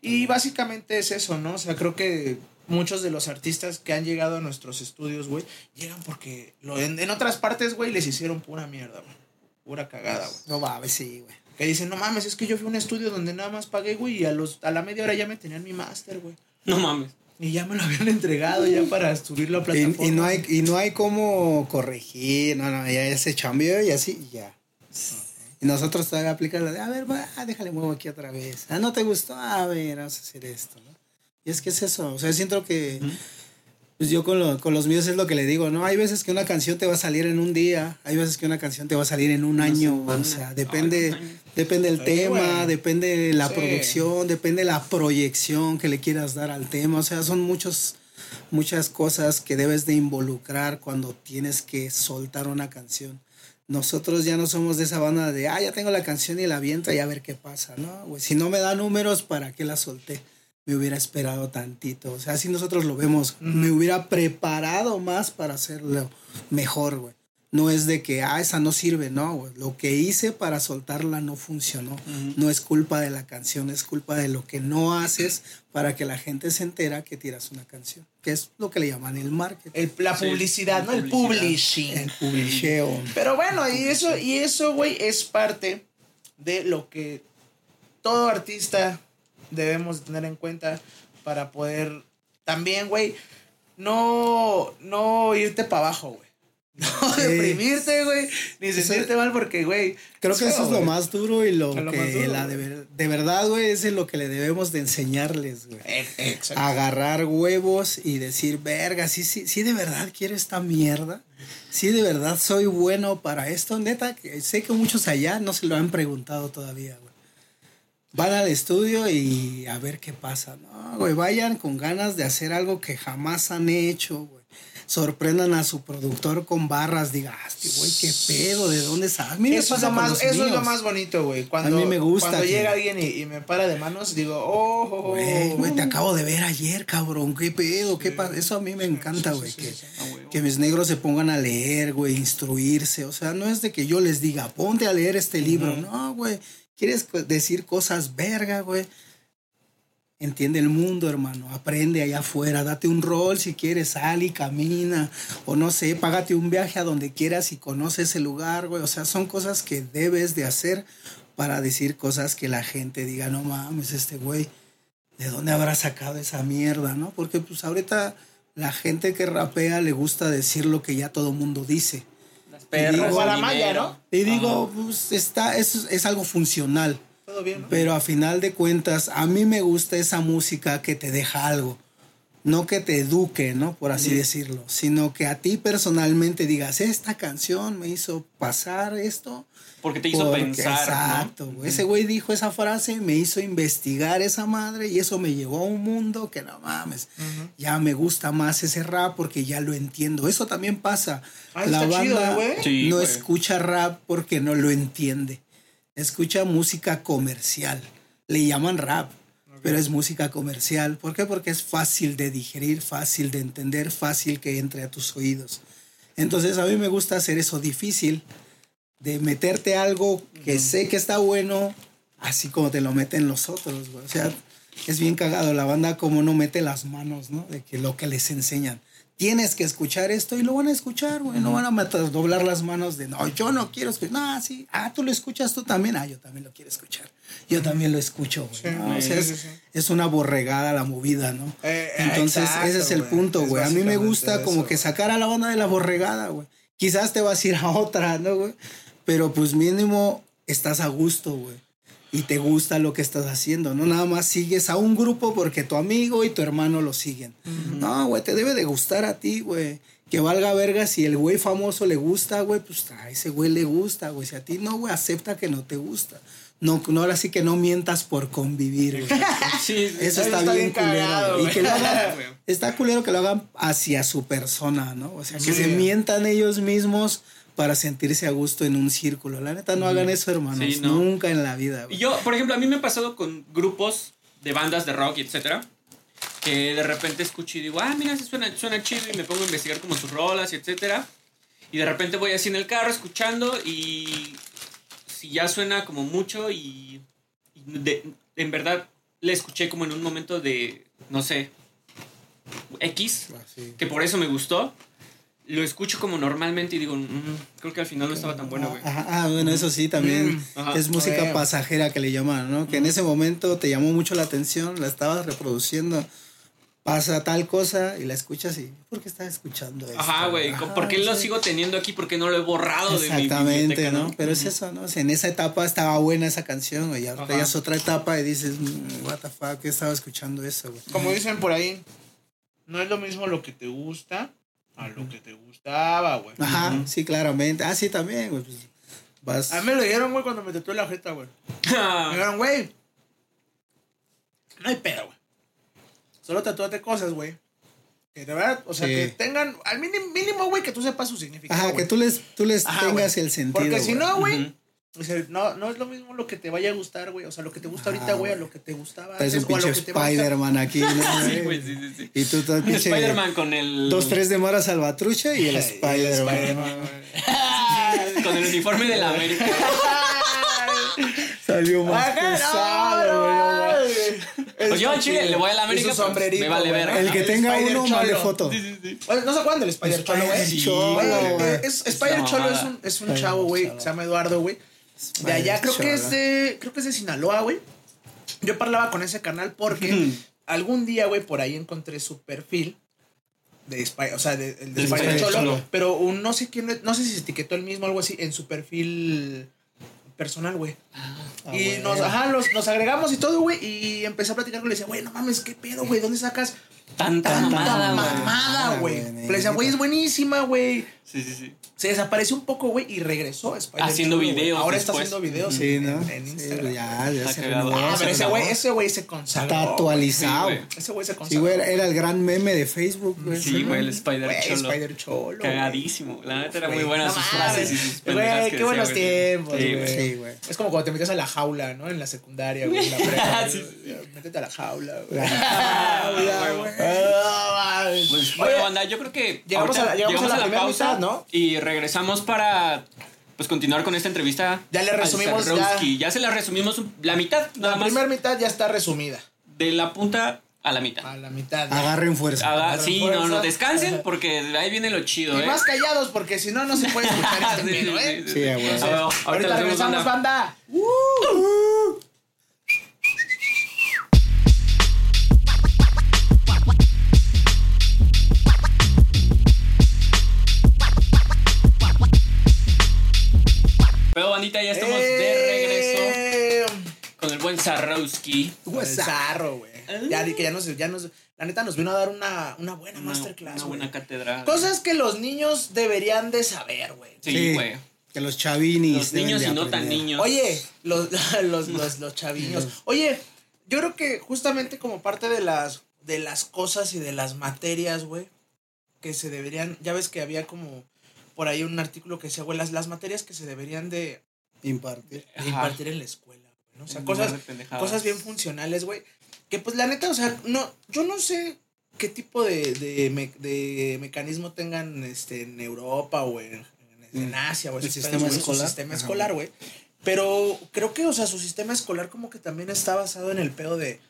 Y básicamente es eso, ¿no? O sea, creo que muchos de los artistas que han llegado a nuestros estudios, güey, llegan porque lo, en, en otras partes, güey, les hicieron pura mierda, güey. Pura cagada, güey. No mames, sí, güey. Que dicen, no mames, es que yo fui a un estudio donde nada más pagué, güey, y a, los, a la media hora ya me tenían mi máster, güey. No mames. Y ya me lo habían entregado ya para subirlo a plataforma. Y, y no hay, y no hay cómo corregir, no, no, ya se cambió y así, y ya. Y nosotros todavía aplicamos la de, a ver, va, déjale muevo aquí otra vez. Ah, no te gustó, a ver, vamos a hacer esto, ¿no? Y es que es eso, o sea, siento que, pues yo con, lo- con los míos es lo que le digo, ¿no? Hay veces que una canción te va a salir en un día, hay veces que una canción te va a salir en un año, o sea, depende, depende del Sí, tema, depende de la Sí. producción, depende de la proyección que le quieras dar al tema, o sea, son muchos muchas cosas que debes de involucrar cuando tienes que soltar una canción. Nosotros ya no somos de esa banda de, ah, ya tengo la canción y la aviento y a ver qué pasa, ¿no? güey? si no me da números, ¿para qué la solté? Me hubiera esperado tantito. O sea, así nosotros lo vemos. Me hubiera preparado más para hacerlo mejor, güey. No es de que, ah, esa no sirve, no, güey. Lo que hice para soltarla no funcionó. No es culpa de la canción, es culpa de lo que no haces para que la gente se entera que tiras una canción. Que es lo que le llaman el marketing. El- la Sí, publicidad, ¿no? El publicidad. publishing. El publisheo. Pero bueno, y eso, y eso, güey, es parte de lo que todo artista debemos de tener en cuenta para poder también, güey, no, no irte para abajo, güey. *laughs* No Sí. deprimirte, güey, ni Eso- sentirte mal porque, güey. Creo que eso feo, es lo más duro y lo lo que duro, la de, ver- de verdad, güey, es lo que le debemos de enseñarles, güey. Eh. Agarrar huevos y decir, verga, sí, sí, sí de verdad quiero esta mierda. Sí de verdad soy bueno para esto. Neta, sé que muchos allá no se lo han preguntado todavía, güey. Van al estudio y a ver qué pasa. No, güey, vayan con ganas de hacer algo que jamás han hecho, güey. Sorprendan a su productor con barras, diga, "Ah, este güey, qué pedo, ¿de dónde sale? A mí me Eso, es lo, más, eso es lo más bonito, güey. Cuando, A mí me gusta Cuando que- llega alguien y, y me para de manos, digo, oh, oh, oh, Güey, güey, te oh. acabo de ver ayer, cabrón. ¿Qué pedo? ¿Qué pasa? Eso a mí me encanta, sí, güey. sí, que, que mis negros se pongan a leer, güey, instruirse. O sea, no es de que yo les diga, ponte a leer este libro. No, güey. ¿Quieres decir cosas verga, güey? Entiende el mundo, hermano. Aprende allá afuera. Date un rol si quieres. Sal y camina. O no sé, págate un viaje a donde quieras y conoce ese lugar, güey. O sea, son cosas que debes de hacer para decir cosas que la gente diga, no mames, este güey, ¿de dónde habrá sacado esa mierda, no? Porque pues ahorita la gente que rapea le gusta decir lo que ya todo mundo dice. Perras, digo-. ¿no? Y digo, pues está, es, es algo funcional. Todo bien, ¿no? Pero a final de cuentas, a mí me gusta esa música que te deja algo. No que te eduque, ¿no? Por así decirlo. Sino que a ti personalmente digas, esta canción me hizo pasar esto. Porque te hizo porque- pensar, Exacto, ¿no? güey. Ese güey dijo esa frase, me hizo investigar esa madre y eso me llevó a un mundo que no mames. Ya me gusta más ese rap porque ya lo entiendo. Eso también pasa. Ah, La chido, banda güey. Sí, no güey. escucha rap porque no lo entiende. Escucha música comercial. Le llaman rap, pero es música comercial. ¿Por qué? Porque es fácil de digerir, fácil de entender, fácil que entre a tus oídos. Entonces a mí me gusta hacer eso difícil, de meterte algo que sé que está bueno, así como te lo meten los otros, güey. O sea, es bien cagado la banda como no mete las manos, ¿no? De que lo que les enseñan. tienes que escuchar esto y lo van a escuchar, güey. No van a meter- doblar las manos de, no, yo no quiero escuchar. No, sí. Ah, tú lo escuchas tú también. Ah, yo también lo quiero escuchar. Yo también lo escucho, güey. Sí, ¿no? O sea, es, una borregada la movida, ¿no? Eh, eh, Entonces, exacto, ese es el güey. punto, Es güey. A mí me gusta como que sacar a la banda de la borregada, güey. Quizás te vas a ir a otra, ¿no, güey? Pero pues mínimo estás a gusto, güey. Y te gusta lo que estás haciendo. No nada más sigues a un grupo porque tu amigo y tu hermano lo siguen. No, güey, te debe de gustar a ti, güey. Que valga verga si el güey famoso le gusta, güey, pues a ese güey le gusta, güey. Si a ti no, güey, acepta que no te gusta. No, no, ahora sí que no mientas por convivir, güey. *laughs* Sí. Eso está, está bien, culero. cagado, güey. Y que lo hagan, *laughs* está culero que lo hagan hacia su persona, ¿no? O sea, que Sí. se mientan ellos mismos para sentirse a gusto en un círculo. La neta, no hagan eso, hermanos. Sí, no. Nunca en la vida. Y güey. yo, por ejemplo, a mí me ha pasado con grupos de bandas de rock y etcétera, que de repente escucho y digo, ah, mira, se suena, suena chido y me pongo a investigar como sus rolas y etcétera. Y de repente voy así en el carro escuchando y si ya suena como mucho y, y de- en verdad le escuché como en un momento de, no sé, X, Así. que por eso me gustó. Lo escucho como normalmente y digo, "Mm, creo que al final no estaba tan bueno, güey. Ajá, ah, bueno, eso sí, también Mm, ajá. es música pasajera que le llaman, ¿no? Que en ese momento te llamó mucho la atención, la estabas reproduciendo, pasa tal cosa y la escuchas y, ¿por qué estás escuchando esto? Ajá, güey. ¿Por qué lo sí. sigo teniendo aquí? ¿Por qué no lo he borrado de mi Exactamente, ¿no? Pero es eso, ¿no? O sea, en esa etapa estaba buena esa canción, güey. Ajá. ya es otra etapa y dices, "Mm, what the fuck, ¿qué estaba escuchando eso, güey? Como dicen por ahí, no es lo mismo lo que te gusta a lo que te gustaba, güey. Ajá, sí, claramente. Ah, sí, también, güey. Pues vas. A mí me lo dijeron, güey, cuando me tatué la jeta, güey. *laughs* Me dijeron, güey, no hay pedo, güey. Solo tatúate cosas, güey. Que de verdad, o sea, Sí. que tengan, al mínimo, mínimo, güey, que tú sepas su significado. Ajá, que tú les, tú les Ajá, tengas el sentido. Porque si no, güey. O sea, no, no es lo mismo lo que te vaya a gustar, güey. O sea, lo que te gusta ahorita, güey, a lo que te gustaba Traes un o a lo pinche que te va a gustar. Spider-Man aquí, ¿no? *laughs* Sí, güey, sí, sí, sí. Y tú todo Un pinche. Spider-Man con el. Dos, tres de Mara Salvatrucha y el *laughs* El Spider-Man. *laughs* Con el uniforme de la América. Salió más Ajá, no, pesado, güey. Pues yo Chile le voy a la América. Pues, sombrerito, me vale güey. ver. El que El tenga uno, Cholo. mande foto. ¿No se acuerdan del Spider Cholo, güey? Spider Sí, Cholo, güey. es, Spider Esa Cholo es mamada. un, es un chavo, güey, que se llama Eduardo, güey. De allá creo que es de, creo que es de Sinaloa, güey. Yo parlaba con ese canal porque algún día, güey, por ahí encontré su perfil de Spider, o sea, de, el de Spider Cholo, Cholo. pero un, no sé quién, no sé si se etiquetó el mismo o algo así en su perfil personal, güey. Ah, y nos, ajá, los- nos agregamos y todo, güey, y empecé a platicar con él y le decía, güey, no mames, qué pedo, güey, ¿dónde sacas Tanta tanta mamada, güey. mamada, güey? decía, güey, es buenísima, güey. Sí, sí, sí. Se desapareció un poco, güey, y regresó a Spider Haciendo videos Ahora después. está haciendo videos Sí, en, ¿no? en- en Sí, Instagram. ya, ya Está se renovó. Ah, pero ese güey, ese güey se consagró. Está actualizado. Sí. Ese güey se Sí, consagró. güey, era- el gran meme de Facebook, güey. Sí, güey, el Spider Güey, Cholo. Spider Cholo. Cagadísimo. La neta era muy buena no sus frases y sus pendejadas Güey, qué buenos tiempos, Sí, güey. Sí, güey. Es como cuando te metes a la jaula, ¿no? En la secundaria, güey. *laughs* Sí. Métete a la jaula, güey. *laughs* *laughs* La jaula, güey. Ah. Pues, Oye, bueno, banda, yo creo que llegamos a la- llegamos a la primera pausa mitad, ¿no? y regresamos para pues continuar con esta entrevista. Ya le resumimos. Ya se la resumimos la mitad, nada la más. primera mitad ya está resumida. De la punta a la mitad. A la mitad. ¿no? Agarren fuerza. Haga- agarren sí, fuerza. no, no, descansen porque de ahí viene lo chido, Y ¿eh? más callados, porque si no, no se puede *laughs* escuchar este Sí, sí, ¿eh? sí, Sí, sí. a huevo. A ver, ahorita regresamos, banda. banda. Pero bandita, ya estamos de regreso Eh, con el buen el zarro, güey. Ya di que ya nos, ya nos, la neta nos vino a dar una, una buena Una, masterclass, una buena cátedra. Cosas que los niños deberían de saber, güey. Sí, güey. Que los chavinis. Los niños de y no tan niños. Oye, los, *laughs* los, los, los chaviños. *laughs* Oye, yo creo que justamente como parte de las, de las cosas y de las materias, güey, que se deberían, ya ves que había como por ahí un artículo que decía, güey, las, las materias que se deberían de, Impartir. de impartir en la escuela, güey, ¿no? O sea, En cosas, cosas bien funcionales, güey. Que pues la neta, o sea, no, yo no sé qué tipo de, de, me- de mecanismo tengan este, en Europa o en, en, en Mm. Asia o El esos sistema escolar. Su sistema Ajá. escolar, güey. Pero creo que, o sea, su sistema escolar como que también está basado en el pedo de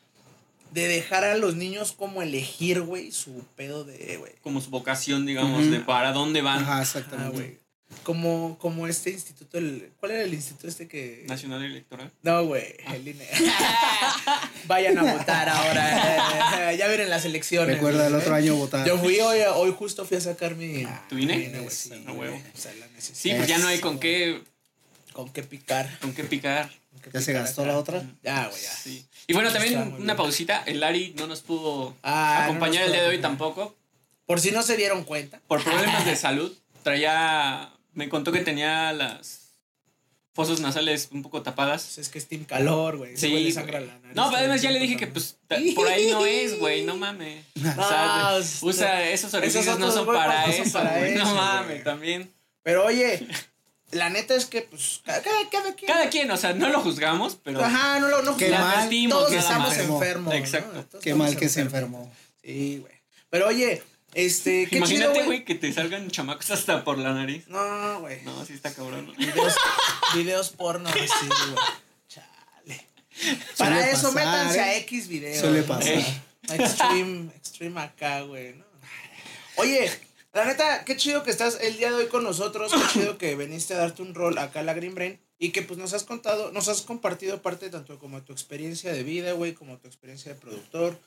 de dejar a los niños como elegir, güey, su pedo de, güey. Como su vocación, digamos, de para dónde van. Ajá, Ah, exactamente. güey. Como, como este instituto, el, ¿cuál era el instituto este que...? Nacional Electoral. No, güey, el INE. *laughs* Vayan a votar ahora. *laughs* ya vienen las elecciones. Recuerda el otro año votar. Yo fui hoy, hoy justo fui a sacar mi... ¿Tu INE? mi. Sí, huevo. O sea, la. Sí, pues ya no hay con qué, Con qué picar. con qué picar. con qué ¿Ya se gastó acá. la otra? Ya, güey, ya. Sí. Y bueno, también una bien. pausita. El Lari no nos pudo Ah, no acompañar nos el día de hoy tampoco. Por si no se dieron cuenta. Por problemas de salud. Traía. Me contó que tenía las fosas nasales un poco tapadas. Pues es que es team calor, güey. Sí, güey. sangra la nariz. No, pero además ya le dije que pues por ahí no es, güey, no mames. *laughs* O sea, No, de- usa esos orificios no son para son eso, para güey. eso, No mames, también. Pero oye, la neta es que, pues, cada, cada, cada quien. Cada quien, o sea, no lo juzgamos, pero Ajá, no lo no Qué mal, Todos estamos enfermos. Exacto. Qué mal que se enfermos. enfermó. Sí, güey. Pero oye, este, qué Imagínate, güey, que te salgan chamacos hasta por la nariz. No, güey. No, sí está cabrón. ¿no? Videos, videos porno así, güey. Chale. Para Suele eso pasar, métanse a ¿eh? X videos. Suele pasar. Extreme, extreme acá, güey, ¿no? Oye, la neta, qué chido que estás el día de hoy con nosotros, qué chido que viniste a darte un rol acá a la Green Brain y que pues nos has contado, nos has compartido parte tanto como tu experiencia de vida, güey, como tu experiencia de productor,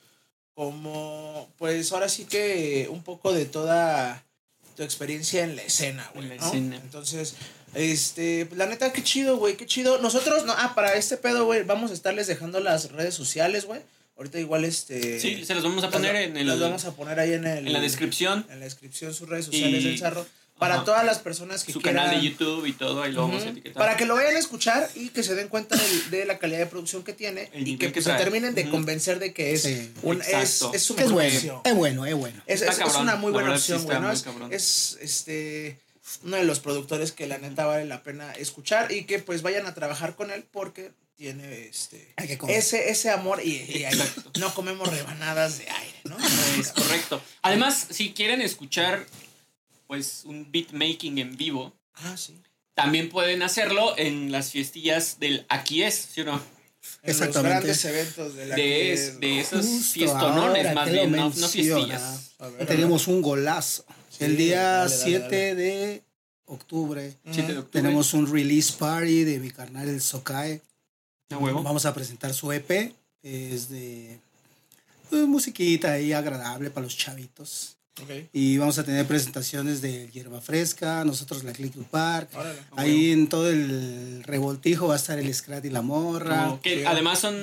como pues ahora sí que un poco de toda tu experiencia en la escena, güey. En la ¿no? escena. Entonces, este, la neta, qué chido, güey, qué chido. Nosotros, no, ah, para este pedo, güey, vamos a estarles dejando las redes sociales, güey. Ahorita igual, este... Sí, se los vamos a las- poner en, el, Las vamos a poner ahí en el... en la descripción. En la descripción sus redes sociales Y- del Zarro. Para Ajá. todas las personas que Su quieran... canal de YouTube y todo, ahí lo vamos a etiquetar. Para que lo vayan a escuchar y que se den cuenta de, la calidad de producción que tiene El y que, que pues, se terminen de convencer de que es, Sí, un, es, es su Es bueno, opción. es bueno, es bueno. Es, cabrón, una muy buena opción, güey, está ¿no? muy Es, este uno de los productores que la neta vale la pena escuchar y que pues vayan a trabajar con él porque tiene este Hay que comer. ese ese amor y, y ahí no comemos rebanadas de aire, ¿no? Es correcto. Además, si quieren escuchar pues un beat making en vivo, Ah, sí. también pueden hacerlo en las fiestillas del Aquí es, ¿sí o no? En Exactamente. los grandes eventos de la De, que es- es, de ¿no? esos Justo fiestonones, más bien, no, fiestillas. Ver, Tenemos un golazo. Sí, el día dale, dale, 7 dale. de octubre ver. 7 de Ujú. octubre. tenemos un release party de mi carnal el Sokae. A huevo. Vamos a presentar su EP. Es de pues, musiquita ahí agradable para los chavitos. Y vamos a tener presentaciones de Hierba Fresca, nosotros la Click Park. Órale. Ahí en todo el revoltijo va a estar el Scrat y la morra. Que Sí. además son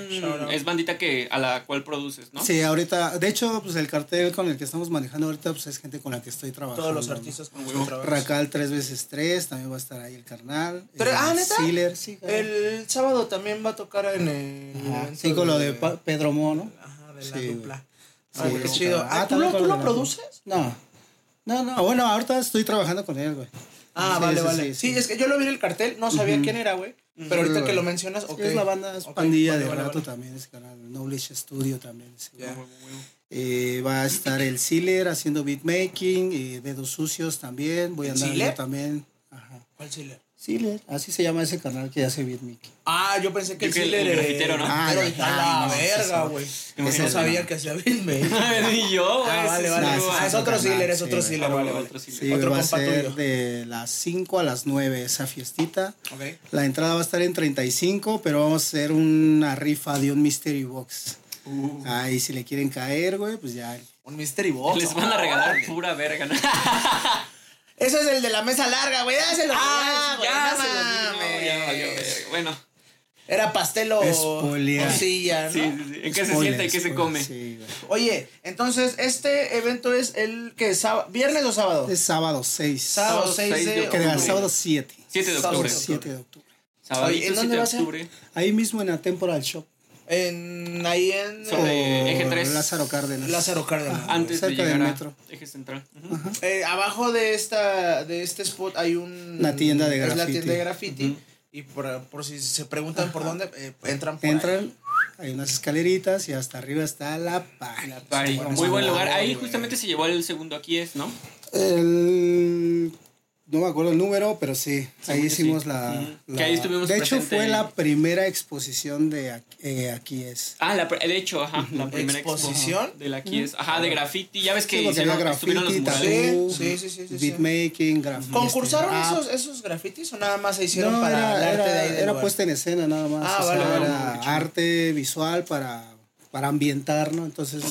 es bandita que a la cual produces, ¿no? Sí, ahorita, de hecho, pues el cartel con el que estamos manejando ahorita, pues es gente con la que estoy trabajando. Todos los artistas con los que trabajas. Racal tres veces tres, también va a estar ahí el carnal. Pero- El ah, ¿neta? Sealer, sí. claro. El sábado también va a tocar en el Ajá, Sí, con lo de Pedro Mo, ¿no? Ajá, de la Sí, güey. dupla. Sí, Ah, qué chido. Ah, Ah, ¿tú, lo, ¿tú lo produces? No. No, no, bueno, ahorita estoy trabajando con él, güey. Ah, Sí, vale, sí, vale. Sí, es que yo lo vi en el cartel, no sabía quién era, güey. Pero ahorita Sí, que güey. lo mencionas, ok. Es la banda, es pandilla de vale, rato vale. también, ese canal. Knowledge Studio también. huevo. Eh, va a estar el Sealer haciendo beatmaking, y Dedos Sucios también. Voy a ¿El andar yo también. Ajá. ¿Cuál Sealer? Sealer, así se llama ese canal que hace beatmaking. Ah, yo pensé que Yo el el- Sealer el grafitero, ¿no? Ah, Pero ya, dije, ya, a la no, verga, güey. No sabía que hacía beatmaking. *laughs* Ni yo, güey. Ah, vale, sí, vale. sí. Ah, es otro Sealer, es sí, otro güey. Sealer, Ah, vale, otro. Sí, Otro va a ser tuyo. de las 5 a las 9 esa fiestita. Ok. La entrada va a estar en 35, pero vamos a hacer una rifa de un Mystery Box. Uh, Ahí si le quieren caer, güey, pues ya. Un Mystery Box. les van a regalar *laughs* pura verga, ¿no? *laughs* Ese es el de la mesa larga, güey. Dáselo. Ah, güey, ya no se mames. digo, ya. Bueno, Era pastel o, Espolear. o silla, ¿no? sí, sí, sí. ¿En qué se Spoiler, siente y qué se come? Sí, güey. Oye, entonces este evento es el que sábado, viernes o sábado? Es sábado 6. sábado sábado 6 seis de octubre. sábado 7. 7 de Sábado octubre. siete. 7 de octubre. ¿en 7 dónde de va a ser? octubre. Ahí mismo en la Temporal Shop. En ahí en Sobre eh, Eje 3. Lázaro Cárdenas. Lázaro Cárdenas. Ajá. Antes de cerca del llegar a metro. Eje Central. Eh, abajo de esta de este spot hay un Una tienda de Es la graffiti. tienda de graffiti y por, por si se preguntan por dónde eh, entran por ahí. Entran, hay unas escaleritas y hasta arriba está la party. Party. Vamos Muy buen lugar. Ahí justamente se llevó el segundo aquí es, ¿no? El... No me acuerdo el número, pero sí, ahí hicimos sí. la, Ujú. la- Que ahí estuvimos De hecho, fue la primera exposición de aquí, eh, aquí es. Ah, la, de hecho, ajá, la primera ¿Exposición? expo de la aquí es, ajá, de graffiti. Ya ves que hicieron, los murales. Sí, sí, sí, sí, sí. beatmaking, graffiti. ¿Concursaron rap. esos, esos grafitis o nada más se hicieron No, para era, el arte era- de ahí del era lugar? puesta en escena nada más. Ah, o vale, sea, vale, era arte visual para, para ambientar, ¿no? Entonces,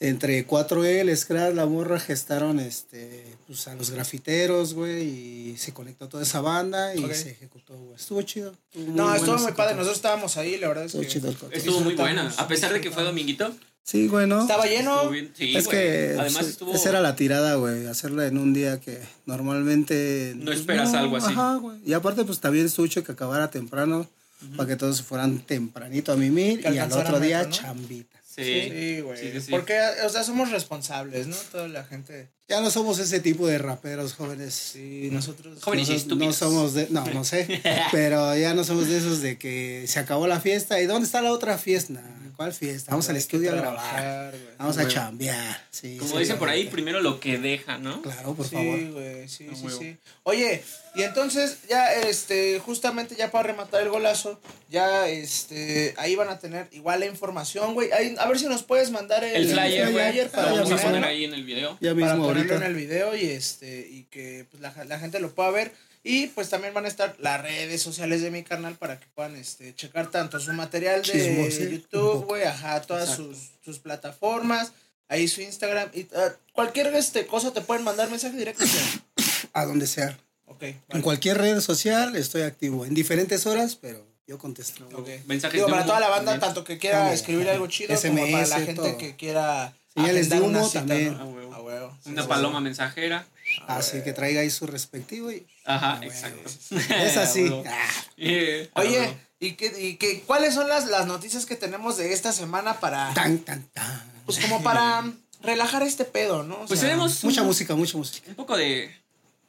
entre 4E, el Scratch, la morra gestaron este, pues, a los grafiteros, güey, y se conectó toda esa banda y se ejecutó, güey. Estuvo chido. estuvo No, estuvo muy padre. Nosotros estábamos ahí, la verdad es Estuvo que... chido el. Estuvo muy buena. A pesar de que fue dominguito. Sí, güey, ¿no? Estaba lleno. Estuvo bien. Sí, es güey. que Además pues, estuvo. esa era la tirada, güey, hacerla en un día que normalmente... No esperas algo así. Ajá, güey. Y aparte, pues también estuvo hecho que acabara temprano, para que todos se fueran tempranito a mimir Que y al otro día chambita. Sí, Sí, güey. Sí, sí, sí. Porque, o sea, somos responsables, ¿no? Toda la gente. Ya no somos ese tipo de raperos jóvenes. Sí, nosotros. Jóvenes y Nosotros no estúpidos. somos de, no, no sé, *laughs* pero ya no somos de esos de que se acabó la fiesta y ¿dónde está la otra fiesta? ¿Cuál fiesta? Vamos al estudio a grabar, trabajar, güey. vamos a Huevo. chambear. Sí, Como sí, dicen por ahí, primero lo que deja, ¿no? Claro, por sí, favor. güey, sí, A sí, huevo. sí. Oye, y entonces ya, este, justamente ya para rematar el golazo, ya, este, ahí van a tener igual la información, güey. Ahí, a ver si nos puedes mandar el, El flyer, güey. flyer Lo para, vamos a poner ahí en el video. Ya para mismo ponerlo ahorita. en el video y este, y que pues, la, la gente lo pueda ver. Y pues también van a estar las redes sociales de mi canal para que puedan este, checar tanto su material de Chismose, un YouTube, güey, ajá, todas sus, sus plataformas, ahí su Instagram, y ah, cualquier este, cosa te pueden mandar mensaje directo. *coughs* A donde sea. Ok, En cualquier red social estoy activo, en diferentes horas, pero yo contesto. Mensajes Digo, de para humo toda la banda, también. tanto que quiera También. escribir algo chido, como para la SMS, gente todo. que quiera. Señales de humo cita, también. ¿no? A huevo. A huevo. Sí, Una sí, paloma sí. mensajera. Así que traiga ahí su respectivo y Ajá, Ah, exacto. *laughs* es así. Ah, Eh, Oye. ¿y, qué, y qué, cuáles son las, las noticias que tenemos de esta semana para. tan, tan, tan. Pues como para relajar este pedo, ¿no? O Pues sea, tenemos Mucha un- música, mucha música. un poco de.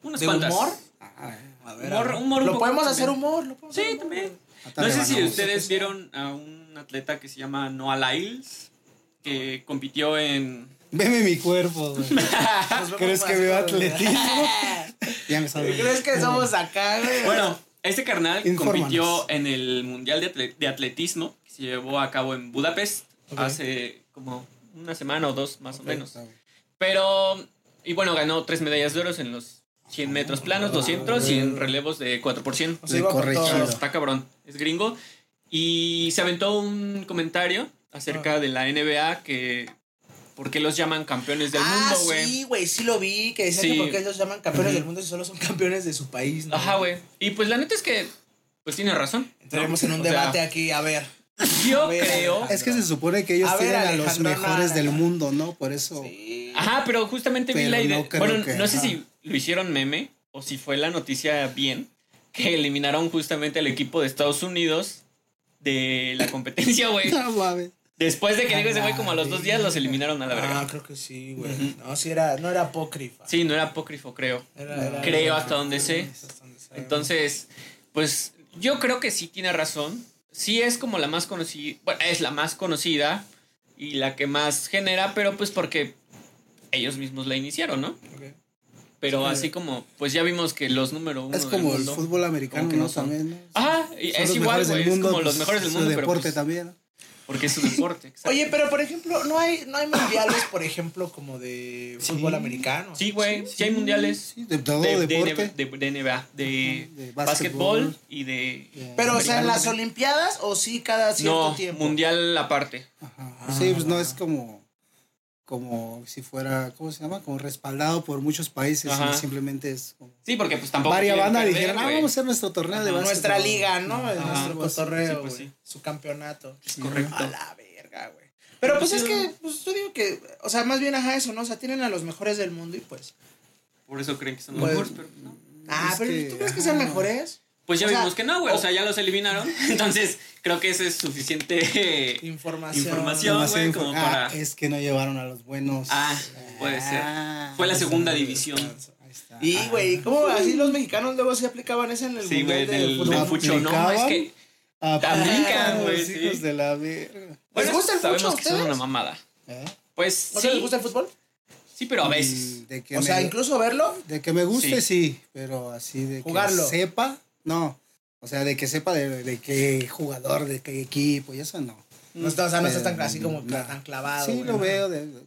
Unas ¿De cuantas. humor? Ah, A ver, Humor- a ver. humor un Lo poco podemos también. hacer humor. Lo podemos Sí, hacer humor. también. Hasta No sé si ustedes vieron a un atleta que se llama Noah Lyles, que compitió en... Veme mi cuerpo, güey. *laughs* ¿Crees que veo atletismo? *laughs* ya me sabes. ¿Crees que somos acá, güey? Bueno, este carnal Infórmanos. compitió en el Mundial de, atle- de Atletismo que se llevó a cabo en Budapest Ok. hace como una semana o dos más o menos. Pero, y bueno, ganó tres medallas de oro en los 100 metros planos, 200 y en relevos de 4 por 100. O sea, iba con corre todo. chido. Está cabrón, es gringo. Y se aventó un comentario Ah. acerca de la NBA que... ¿Por qué los llaman campeones del ah, mundo, güey? sí, güey, sí lo vi. Que decían Sí. que porque ellos llaman campeones del mundo si solo son campeones de su país, ¿no? Ajá, güey. Y pues la neta es que, pues tiene razón. ¿no? Entraremos en un O sea, debate aquí, a ver. Yo A ver, creo... Es que se supone que ellos A ver, tienen a los mejores no, del no, no. mundo, ¿no? Por eso. Sí. Ajá, pero justamente vi la idea. no bueno, que- no sé ajá. si lo hicieron meme o si fue la noticia bien que eliminaron justamente al equipo de Estados Unidos de la competencia, güey. *laughs* No mames. Después de que dijo ese güey Ah, como a los dos días los eliminaron a la Ah, verga. creo que sí, güey. No, sí era, no era apócrifa. Sí, no era apócrifo, creo. Era- era- Creo hasta donde sé. Hasta donde sé. Entonces, pues yo creo que sí tiene razón. Sí es como la más conocida, bueno, es la más conocida y la que más genera, pero pues porque ellos mismos la iniciaron, ¿no? Ok. Pero Sí. así como, pues ya vimos que los número uno Es del como el fútbol americano, que no. También, ¿no? Son es los igual, güey, es como los pues, mejores del mundo, pero deporte pues, también. ¿no? Porque es su deporte. exacto. Oye, pero por ejemplo, no hay, no hay mundiales, por ejemplo, como de Sí. fútbol americano. sí, güey, sí, hay mundiales Sí, de todo de, de, deporte. de- de NBA, de, De básquetbol y de... Pero, o sea, en las Olimpiadas o sí cada cierto No, tiempo. mundial aparte. Ajá. Sí, pues no es como como si fuera, ¿cómo se llama? Como respaldado por muchos países, Ajá. simplemente es como Sí, porque pues tampoco varias bandas perder, dijeron, ah, vamos a hacer nuestro torneo de Ajá. básquetbol. Nuestra liga, ¿no? Ajá, nuestro sí, güey. pues sí. Su campeonato. Es correcto. A la verga, güey. Pero pues es que, pues yo digo que, o sea, más bien ajá eso, ¿no? O sea, tienen a los mejores del mundo y pues. Por eso creen que son Pues- mejores, pero no. Ah, Es pero que, ¿tú crees que sean ajá. mejores? Pues ya O sea, vimos que no, güey. O o- sea, ya los eliminaron. *laughs* Entonces, creo que eso es suficiente. *laughs* Información. Información. Güey, como ah, para- es que no llevaron a los buenos. Ah, puede ser. Ah, Fue la segunda está. división. Ahí está. Y, Ah. güey, ¿cómo así los mexicanos luego se aplicaban eso en el Sí, mundial del, fútbol? del fucho. No, es que. Aplican, güey, los sí. hijos de la verga. ¿Les gusta el fucho sabemos que son ustedes? una mamada. ¿Eh? Pues ¿No sí, les gusta el fútbol? Sí, pero a Y veces. De que O me, sea, incluso verlo. de que me guste, Sí. sí, pero así de Jugarlo. que sepa, no. O sea, de que sepa de, de qué jugador, de qué equipo y eso no. No está, o sea, no estás tan así como tan clavado. Sí, güey, lo ¿no? veo. De, de-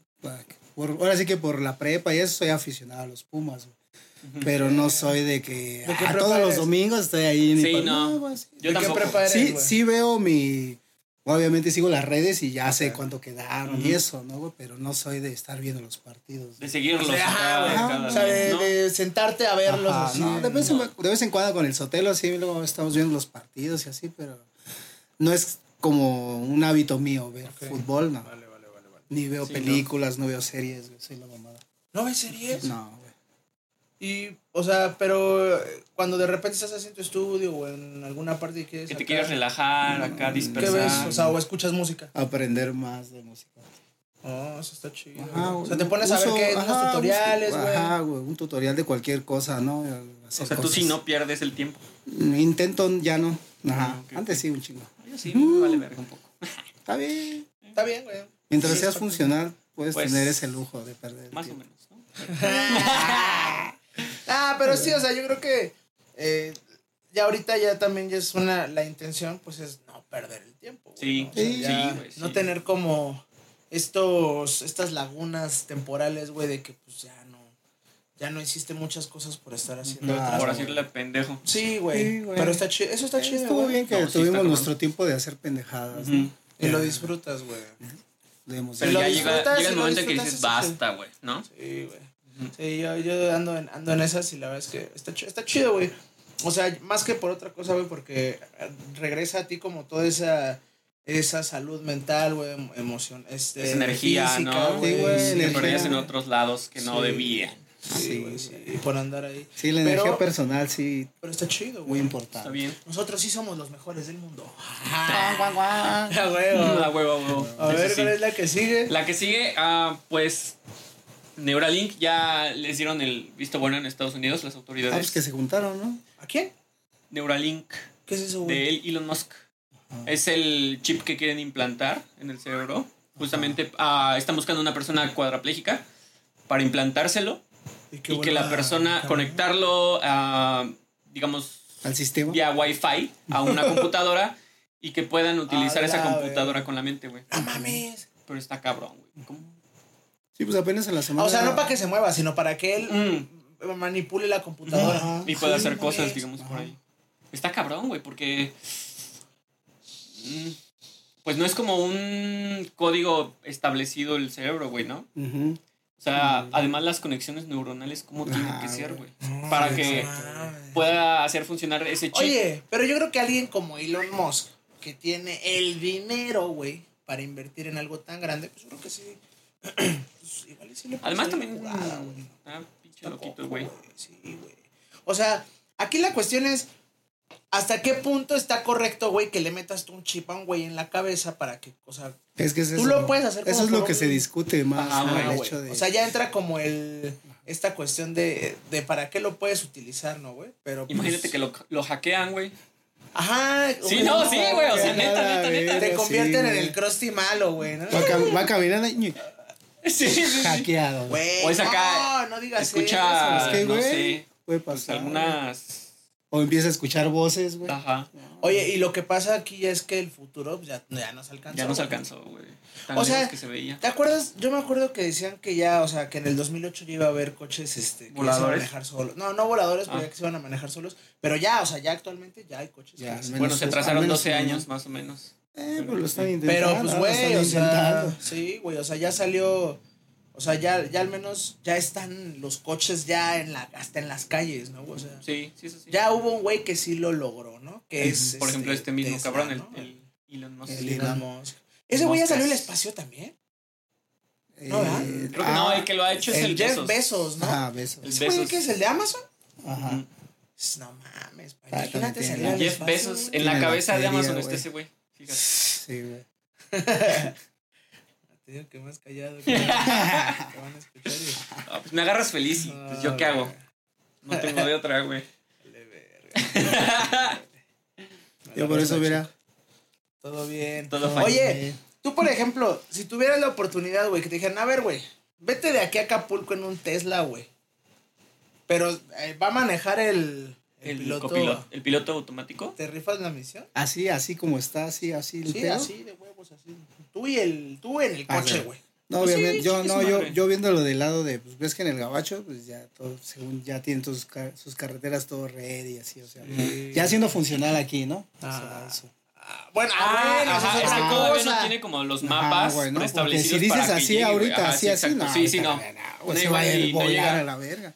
por- ahora sí que por la prepa y eso soy aficionado a los Pumas, güey. Pero no soy de que ¿De qué ah, prepa todos los domingos estoy ahí. ni Sí, no. sí. Yo ¿De qué tampoco. prepa eres, Sí, güey? sí veo mi. Obviamente sigo las redes y ya sé cuánto quedaron y eso, ¿no, güey? Pero no soy de estar viendo los partidos. De seguirlos. O sea, cada- cada O sea, de, mes, ¿no? de sentarte a verlos Ajá, así. no, de vez, en, de vez en cuando con el Sotelo así, luego estamos viendo los partidos y así, pero no es como un hábito mío ver fútbol, no. Vale, vale, vale, vale. Ni veo Sí, películas, no. veo series, güey, soy la mamada. ¿No ves series? No, güey. Y, o sea, pero eh, cuando de repente estás tu estudio o en alguna parte y quieres. Que te acá, quieras relajar, acá ¿Qué dispersar. ves? O sea, o escuchas música. Aprender más de música. Oh, eso está chido. Ajá, o sea, te pones a ver qué unos ajá, tutoriales, busco- güey. Ajá, güey, un tutorial de cualquier cosa, ¿no? o Hacer sea, tú sí no pierdes el tiempo. Intento ya no. Ajá. Ah, Antes sí, un chingo. Yo sí, me vale verga un poco. *laughs* Está bien. Está bien, güey. Mientras Sí, seas funcional, puedes Pues, tener ese lujo de perder. el Más o tiempo. menos, ¿no? *laughs* *laughs* ah, pero sí, o sea, yo creo que eh, ya ahorita ya también ya es una, la intención, pues es no perder el tiempo. güey, Sí, ¿no? O sea, sí, ya sí, güey, No tener como estos, estas lagunas temporales, güey, de que pues ya no, ya no hiciste muchas cosas por estar haciendo Claro. otras, Por decirle pendejo. Sí, güey. Sí, güey. pero está chido, eso está chido, Estuvo güey. bien que No, tuvimos nuestro tiempo de hacer pendejadas. ¿no? Y lo disfrutas, güey. Pero lo ya llega, llega el momento en que dices, basta, güey, ¿no? Sí, güey. Sí, yo, yo ando, en, ando en esas y la verdad es que está, está chido, güey. O sea, más que por otra cosa, güey, porque eh, regresa a ti como toda esa, esa salud mental, güey, em- emoción, este, Esa energía, física, ¿no? Sí, güey, que energía. perdías en otros lados que no Sí. debían. Sí, Sí, güey, sí, y por andar ahí. Sí, la Pero- energía personal sí, Pero está chido, muy güey. importante. Está bien. Nosotros sí somos los mejores del mundo. *laughs* Guau, guau, guau. Ah, La huevo, huevo. A ver, sí. ¿cuál es la que sigue? La que sigue, ah, pues Neuralink ya les dieron el visto bueno en Estados Unidos, las Ah, autoridades. pues que se juntaron, ¿no? ¿A quién? Neuralink ¿Qué es eso, güey? de Elon Musk. Es el chip que quieren implantar en el cerebro. Justamente ah, están buscando una persona cuadraplégica para implantárselo Y, y que la persona conectarlo a, digamos, Al sistema. vía Wi-Fi a una *laughs* computadora y que puedan utilizar esa computadora con la mente, güey. No mames. Pero está cabrón, güey. ¿Cómo? Sí, pues apenas en la semana. O sea, no para que se mueva, sino para que él Mm. manipule la computadora. Ajá. Y puede Sí, hacer no cosas, digamos, por ahí. Está cabrón, güey, porque. mm, Pues no es como un código establecido el cerebro, güey, ¿no? O sea, además las conexiones neuronales, ¿cómo tienen que ser, güey. Para que pueda hacer funcionar ese chip. Oye, pero yo creo que alguien como Elon Musk, que tiene el dinero, güey, para invertir en algo tan grande, pues yo creo que sí. *clears throat* pues igual y sí le Además también. jugada, güey. Ah, pinche loquito, güey. Sí, güey. O sea, aquí la cuestión es. ¿Hasta qué punto está correcto, güey, que le metas tú un chip a un güey en la cabeza para que, o sea, Es que es Tú eso, lo puedes hacer Eso como es lo que un- se discute más. O sea, ya entra como el esta cuestión de, de para qué lo puedes utilizar, ¿no, güey? Pero pues, Imagínate que lo, lo hackean, güey. Ajá. Sí, no, sí, güey, o sea, neta, neta, neta. Te Sí, convierten en el crusty malo, güey, ¿no? Va, cam- va caminando *laughs* Sí, sí, sí. hackeado. Güey, O es acá, no, no digas Escucha, eso. Es que, no güey, sé, Puede pues pasar. algunas. O empieza a escuchar voces, güey. Ajá. Oye, y lo que pasa aquí es que el futuro pues, ya, ya nos alcanzó. Ya nos güey. alcanzó, güey. Tan O sea, lejos que se veía. ¿Te acuerdas? Yo me acuerdo que decían que ya, o sea, que en el 2008 ya iba a haber coches este, que ya se iban a ¿Voladores? manejar solos. No, no voladores, pero Ah. ya que se iban a manejar solos. Pero ya, o sea, ya actualmente ya hay coches. Ya, que Bueno, se menos 12 uno. años más o menos. Eh, pero lo están intentando. Pero pues, güey, o sea, sí, güey, o sea, ya salió, o sea, ya, ya al menos ya están los coches ya en la, hasta en las calles, ¿no? O sea, Sí, sí, eso sí. ya hubo un güey que sí lo logró, ¿no? Que es, Por ejemplo, este mismo Tesla, cabrón, el, ¿no? el Elon Musk. El El Elon. Musk. Ese güey ya salió al espacio también. no, ¿verdad? Eh, Creo que ah, no, el que lo ha hecho es El, el, Jeff Bezos. Bezos, ¿no? Ajá, besos. El ¿Ese güey Bezos. qué es el de Amazon? Ajá. Ujú. No mames, Ah, imagínate salir al Jeff espacio, Bezos, en la cabeza de Amazon está güey. ese güey. Fíjate. Sí, güey. *laughs* Te digo que más callado. que- *laughs* te van a escuchar y- Ah, pues me agarras feliz y pues yo qué Ah, hago. No tengo de otra, güey. Vale, verga. *laughs* Yo por eso, mira. Todo bien. Todo fine. Oye, tú, por ejemplo, si tuvieras la oportunidad, güey, que te dijeran, a ver, güey, vete de aquí a Acapulco en un Tesla, güey. Pero eh, va a manejar el, el, El piloto. copiloto, el piloto automático. ¿Te rifas la misión? Así, así como está, así, así el Sí, pedo. así de huevos, así. Tú y el, tú en el Ah, coche, güey. No, Pues sí, obviamente, yo, no, yo, yo viéndolo del lado de, pues ves que en el gabacho, pues ya todo, según ya tienen sus, car- sus carreteras todo red y así, o sea, ya siendo funcional aquí, ¿no? O sea, Ah. eso. Ah, bueno, Ah, bueno, ajá, es todavía no tiene como los mapas güey, ¿no? Porque si dices para que así llegue, ahorita, Ajá, así, sí, así, no, Sí, sí, no. No no verga.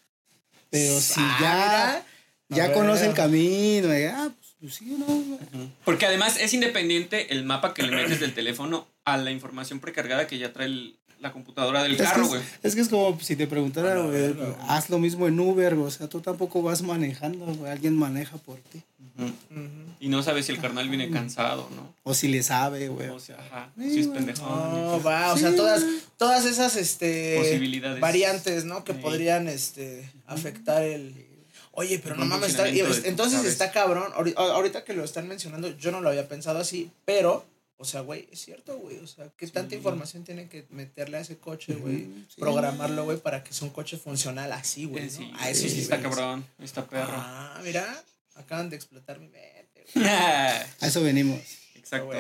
Pero si Ah, ya, mira. Ya conoce el camino, y, ah, pues, pues sí, no, güey. Porque además es independiente el mapa que le metes del teléfono a la información precargada que ya trae el- la computadora del Es carro, es- güey. Es, que es como si te preguntara, A la güey, verga, güey. haz lo mismo en Uber, o sea, tú tampoco vas manejando, güey, alguien maneja por ti. Y no sabes si el carnal viene cansado, ¿no? O si le sabe, güey. O sea, ajá, Sí, si es pendejón. No, va, o Sí, sea, todas, todas esas este Posibilidades. variantes, ¿no? Que Sí. podrían este afectar el Oye, pero no mames, está- entonces está cabrón. Ahori- Ahorita que lo están mencionando, yo no lo había pensado así, pero o sea, güey, es cierto, güey. O sea, ¿qué tanta información tienen que meterle a ese coche, güey? Sí. Programarlo, güey, para que sea un coche funcional así, güey. Eh, a esos sí, está cabrón, está perro. Ah, mira, acaban de explotar mi mente. *laughs* A eso venimos. Exacto.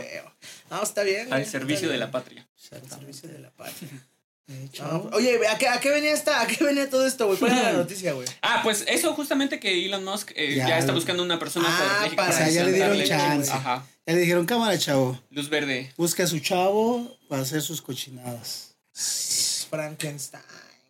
No, está bien. Al servicio de la patria. Al servicio de la patria. *laughs* De hecho, No, oye, ¿a qué, ¿a qué venía esta? ¿A qué venía todo esto, güey? ¿Cuál era la *laughs* noticia, güey? Ah, pues eso justamente que Elon Musk eh, ya, Ya. está buscando una persona Ah, cuadripléjica para- o sea, ya le dieron chance. Ajá. Ya le dijeron, cámara, chavo, Luz verde. busca a su chavo para hacer sus cochinadas. Frankenstein,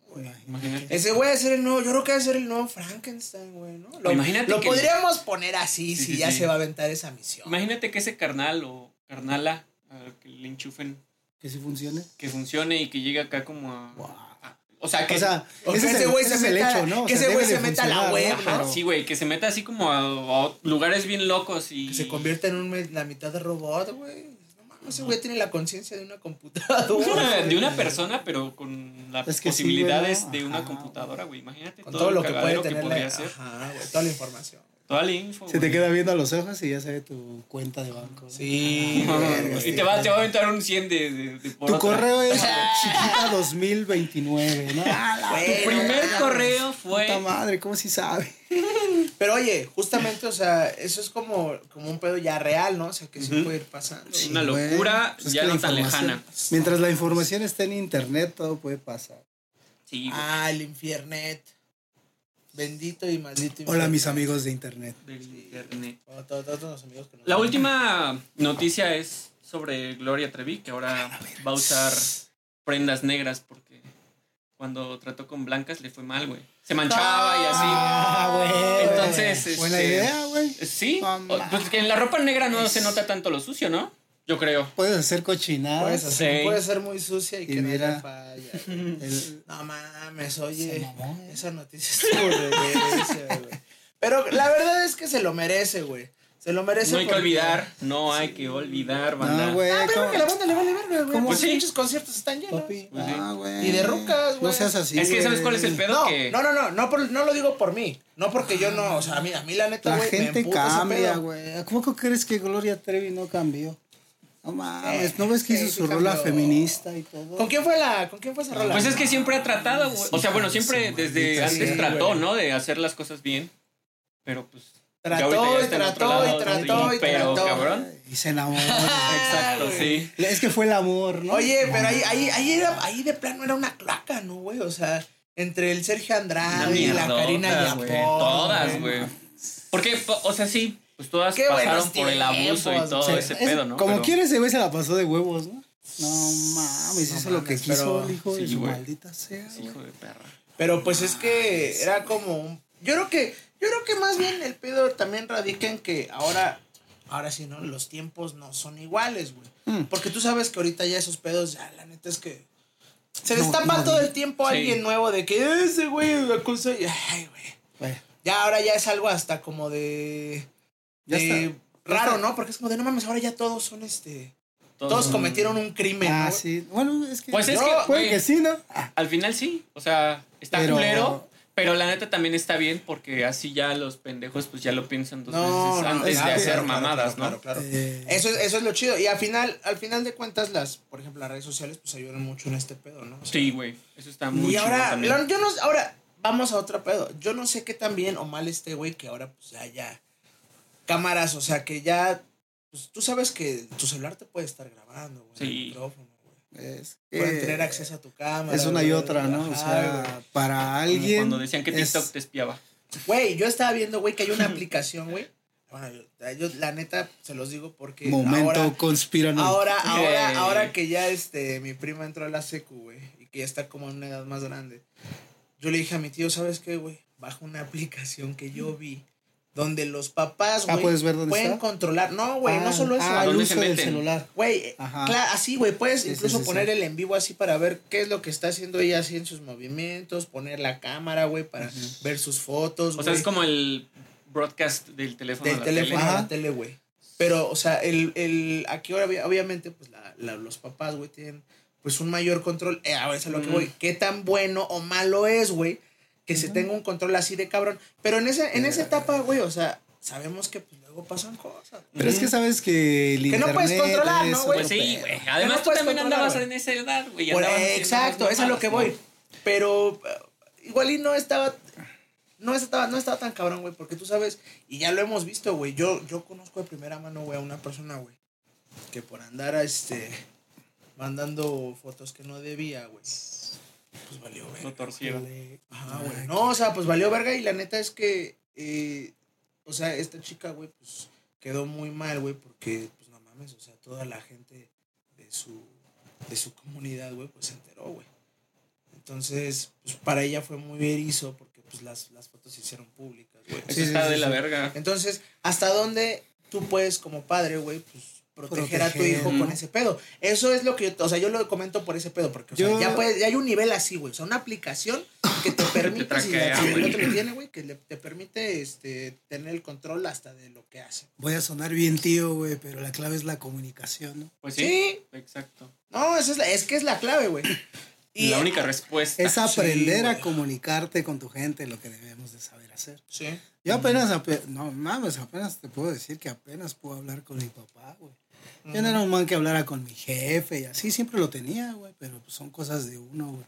güey. Imagínate. Ese güey va a ser el nuevo, yo creo que va a ser el nuevo Frankenstein, güey, ¿no? Lo, Imagínate lo que- podríamos poner así Sí, si sí, ya sí. se va a aventar esa misión. Imagínate que ese carnal o carnala a que le enchufen, Que sí funcione. que funcione y que llegue acá como a. Wow. a- o sea, que. O sea, que ese ese güey ese se es el meta- hecho, ¿no? O que sea, ese güey se meta a la web, ¿no? Pero- sí, güey, que se meta así como a, a lugares bien locos y. Que se convierta en un, la mitad de robot, güey. No mames, ese güey tiene la conciencia de una computadora. de una persona, pero con las Es que sí, posibilidades de una Ajá. computadora, güey. Imagínate Con todo, todo lo que puede tener. podría la- ser. Ajá, güey, toda la información. Toda la info. Se te queda viendo a los ojos y ya se ve tu cuenta de banco. Sí, verga, y sí. te va, te va a aventar un 100 de, de, de por Tu otra. correo es *laughs* chiquita 2029, ¿no? *laughs* Ah, Tu primer correo fue. puta madre, ¿cómo si sabe? *laughs* Pero oye, justamente, o sea, eso es como, como un pedo ya real, ¿no? O sea, que sí Ujú. puede ir pasando. Sí. Una güey. locura Pues es ya no tan información- lejana. Mientras la información esté en internet, todo puede pasar. Sí, güey. Ah, el infiernet. Bendito y maldito Hola, mis amigos de internet. del internet. O todos, todos los amigos que nos La ven. última noticia es sobre Gloria Trevi, que ahora va a usar prendas negras porque cuando trató con blancas le fue mal, güey. Se manchaba y así. Ah, güey. Entonces, Buena este, idea, güey. Sí, pues que en la ropa negra no se nota tanto lo sucio, ¿no? Yo creo. Puedes hacer cochinadas. Puedes hacer- Sí. puede ser muy sucia y, Y que no mira. falla. güey. *laughs* El- No mames, oye. Esa noticia de verga, güey. Pero la verdad es que se lo merece, güey. Se lo merece. No hay que olvidar, no hay que olvidar, banda. No, güey. Ah, pero ¿cómo? que la banda le vale verga, güey. Pues Sí. muchos conciertos están llenos. Papi. Pues sí. Ah, güey. Y de rucas, güey. No seas así. es que ¿sabes cuál es el güey. pedo? No, que no, no, no, no, por- no lo digo por mí. No porque yo no, o sea, a mí, a mí la neta, La güey, me gente ese cambia, pedo. güey. ¿Cómo que crees que Gloria Trevi no cambió? No mames, ¿no ves que hizo sí su rola cambió. feminista y todo? ¿Con quién fue la, con quién fue esa rola? Pues es que siempre ha tratado, güey. O sea, bueno, siempre desde antes trató, güey. ¿no? De hacer las cosas bien. Pero pues. Trató y trató lado, y trató y pero, trató. cabrón. Y se enamoró. *laughs* Exacto, sí. es que fue el amor, ¿no? Oye, pero ahí, ahí, ahí, era, ahí de plano era una cloaca, ¿no, güey? O sea, entre el Sergio Andrade y la Karina. Yapor. Todas, güey. Porque, po- o sea, sí, pues todas Qué pasaron por el abuso y todo ese Es- pedo, ¿no? Como Pero- quiera ese güey se la pasó de huevos, ¿no? No mames, No hizo lo que mames, quiso pero- el hijo de su güey. maldita sea. Sí, güey. hijo de perra. Pero pues es que era como un- yo creo que yo creo que más bien el pedo también radica en que ahora ahora sí no los tiempos no son iguales, güey. Mm. Porque tú sabes que ahorita ya esos pedos ya la neta es que se No, destapa no, todo el tiempo Sí. alguien nuevo de que ese güey me acusa y ay, güey. Güey, Ya ahora ya es algo hasta como de Ya está. raro. ¿no? Porque es como de no mames, ahora ya todos son este todos, Todos- cometieron un crimen, Ah, ¿no? sí. Bueno, es que. Pues es No, que, Puede que sí, ¿no? Ah, al final sí. O sea, está Pero- culero, Pero la neta también está bien porque así ya los pendejos pues ya lo piensan dos No, veces antes de hacer claro, mamadas, claro, ¿no? claro, claro. Eh, Eso es, eso es lo chido. Y al final, al final de cuentas, las, por ejemplo, las redes sociales, pues ayudan mucho en este pedo, ¿no? O sea, Sí, güey. Eso está muy y ahora, chido también. lo- yo no, ahora, vamos a otro pedo. Yo no sé qué tan bien o mal este güey que ahora, pues ya, ya. Cámaras, o sea, que ya. Pues tú sabes que tu celular te puede estar grabando, güey. Sí. el micrófono, güey. es Pueden tener acceso a tu cámara. Es una y otra, ¿no? O sea, para Como alguien. cuando decían que es- TikTok te espiaba. Güey, yo estaba viendo, güey, que hay una *laughs* aplicación, güey. Bueno, yo, yo, la neta se los digo porque Momento ahora, conspiranoico. ahora, ahora, ahora que ya este mi prima entró a la secu, güey, y que ya está como en una edad más grande. Yo le dije a mi tío, ¿sabes qué, güey? Baja una *laughs* aplicación que yo vi donde los papás, Ah, güey, ¿puedes ver dónde pueden está? controlar. No, güey, no solo eso. Ah, el ¿Dónde uso se del meten? celular. Güey, así, güey, puedes Sí, incluso sí, poner sí. el en vivo así para ver qué es lo que está haciendo ella así en sus movimientos, poner la cámara, güey, para ver sus fotos, O sea, es como el broadcast del teléfono. a del la teléfono tele. a la tele, güey. Pero, o sea, el, el, aquí obvi- obviamente, pues la, la- los papás, güey, tienen pues un mayor control. Eh, a ver, es a lo que voy. ¿Qué tan bueno o malo es, güey? Que se tenga un control así de cabrón. Pero en esa, en esa etapa, güey, o sea, sabemos que pues luego pasan cosas. Pero es que sabes que el Que no puedes controlar, ¿no, güey? Pues sí, güey. Además, no tú puedes también andabas en esa edad, güey. haciendo exacto, eso es lo que voy. Pero eh, igual y no estaba. No estaba, no estaba tan cabrón, güey, porque tú sabes, y ya lo hemos visto, güey. Yo, yo conozco de primera mano, güey, a una persona, güey, que por andar a este. mandando fotos que no debía, güey. Pues valió, güey. Lo torcieron. Ajá, güey. No, o sea, pues valió verga y la neta es que, eh, o sea, esta chica, güey, pues quedó muy mal, güey, porque, pues no mames, o sea, toda la gente de su, de su comunidad, güey, pues se enteró, güey. Entonces, pues para ella fue muy erizo porque, pues las, las fotos se hicieron públicas, güey. Sí, sí, está sí, de la verga. Entonces, ¿hasta dónde tú puedes, como padre, güey, pues proteger, a tu hijo con ese pedo? Eso es lo que yo, o sea, yo lo comento por ese pedo, porque, o sea, Yo- ya, puede- ya hay un nivel así, güey. O sea, una aplicación que te *laughs* permite, si, la- traquea, si el güey. otro lo tiene, güey, que le- te permite este, tener el control hasta de lo que hace. Voy a sonar bien tío, güey, pero la clave es la comunicación, ¿no? Pues sí. Sí. Exacto. No, eso es, la- es que es la clave, güey. *clears throat* Y la única respuesta. Es aprender a comunicarte con tu gente, lo que debemos de saber hacer. Sí. Yo apenas, ape- no mames, apenas te puedo decir que apenas puedo hablar con mi papá, güey. Yo no era un man que hablara con mi jefe y así, siempre lo tenía, güey, pero pues son cosas de uno, güey.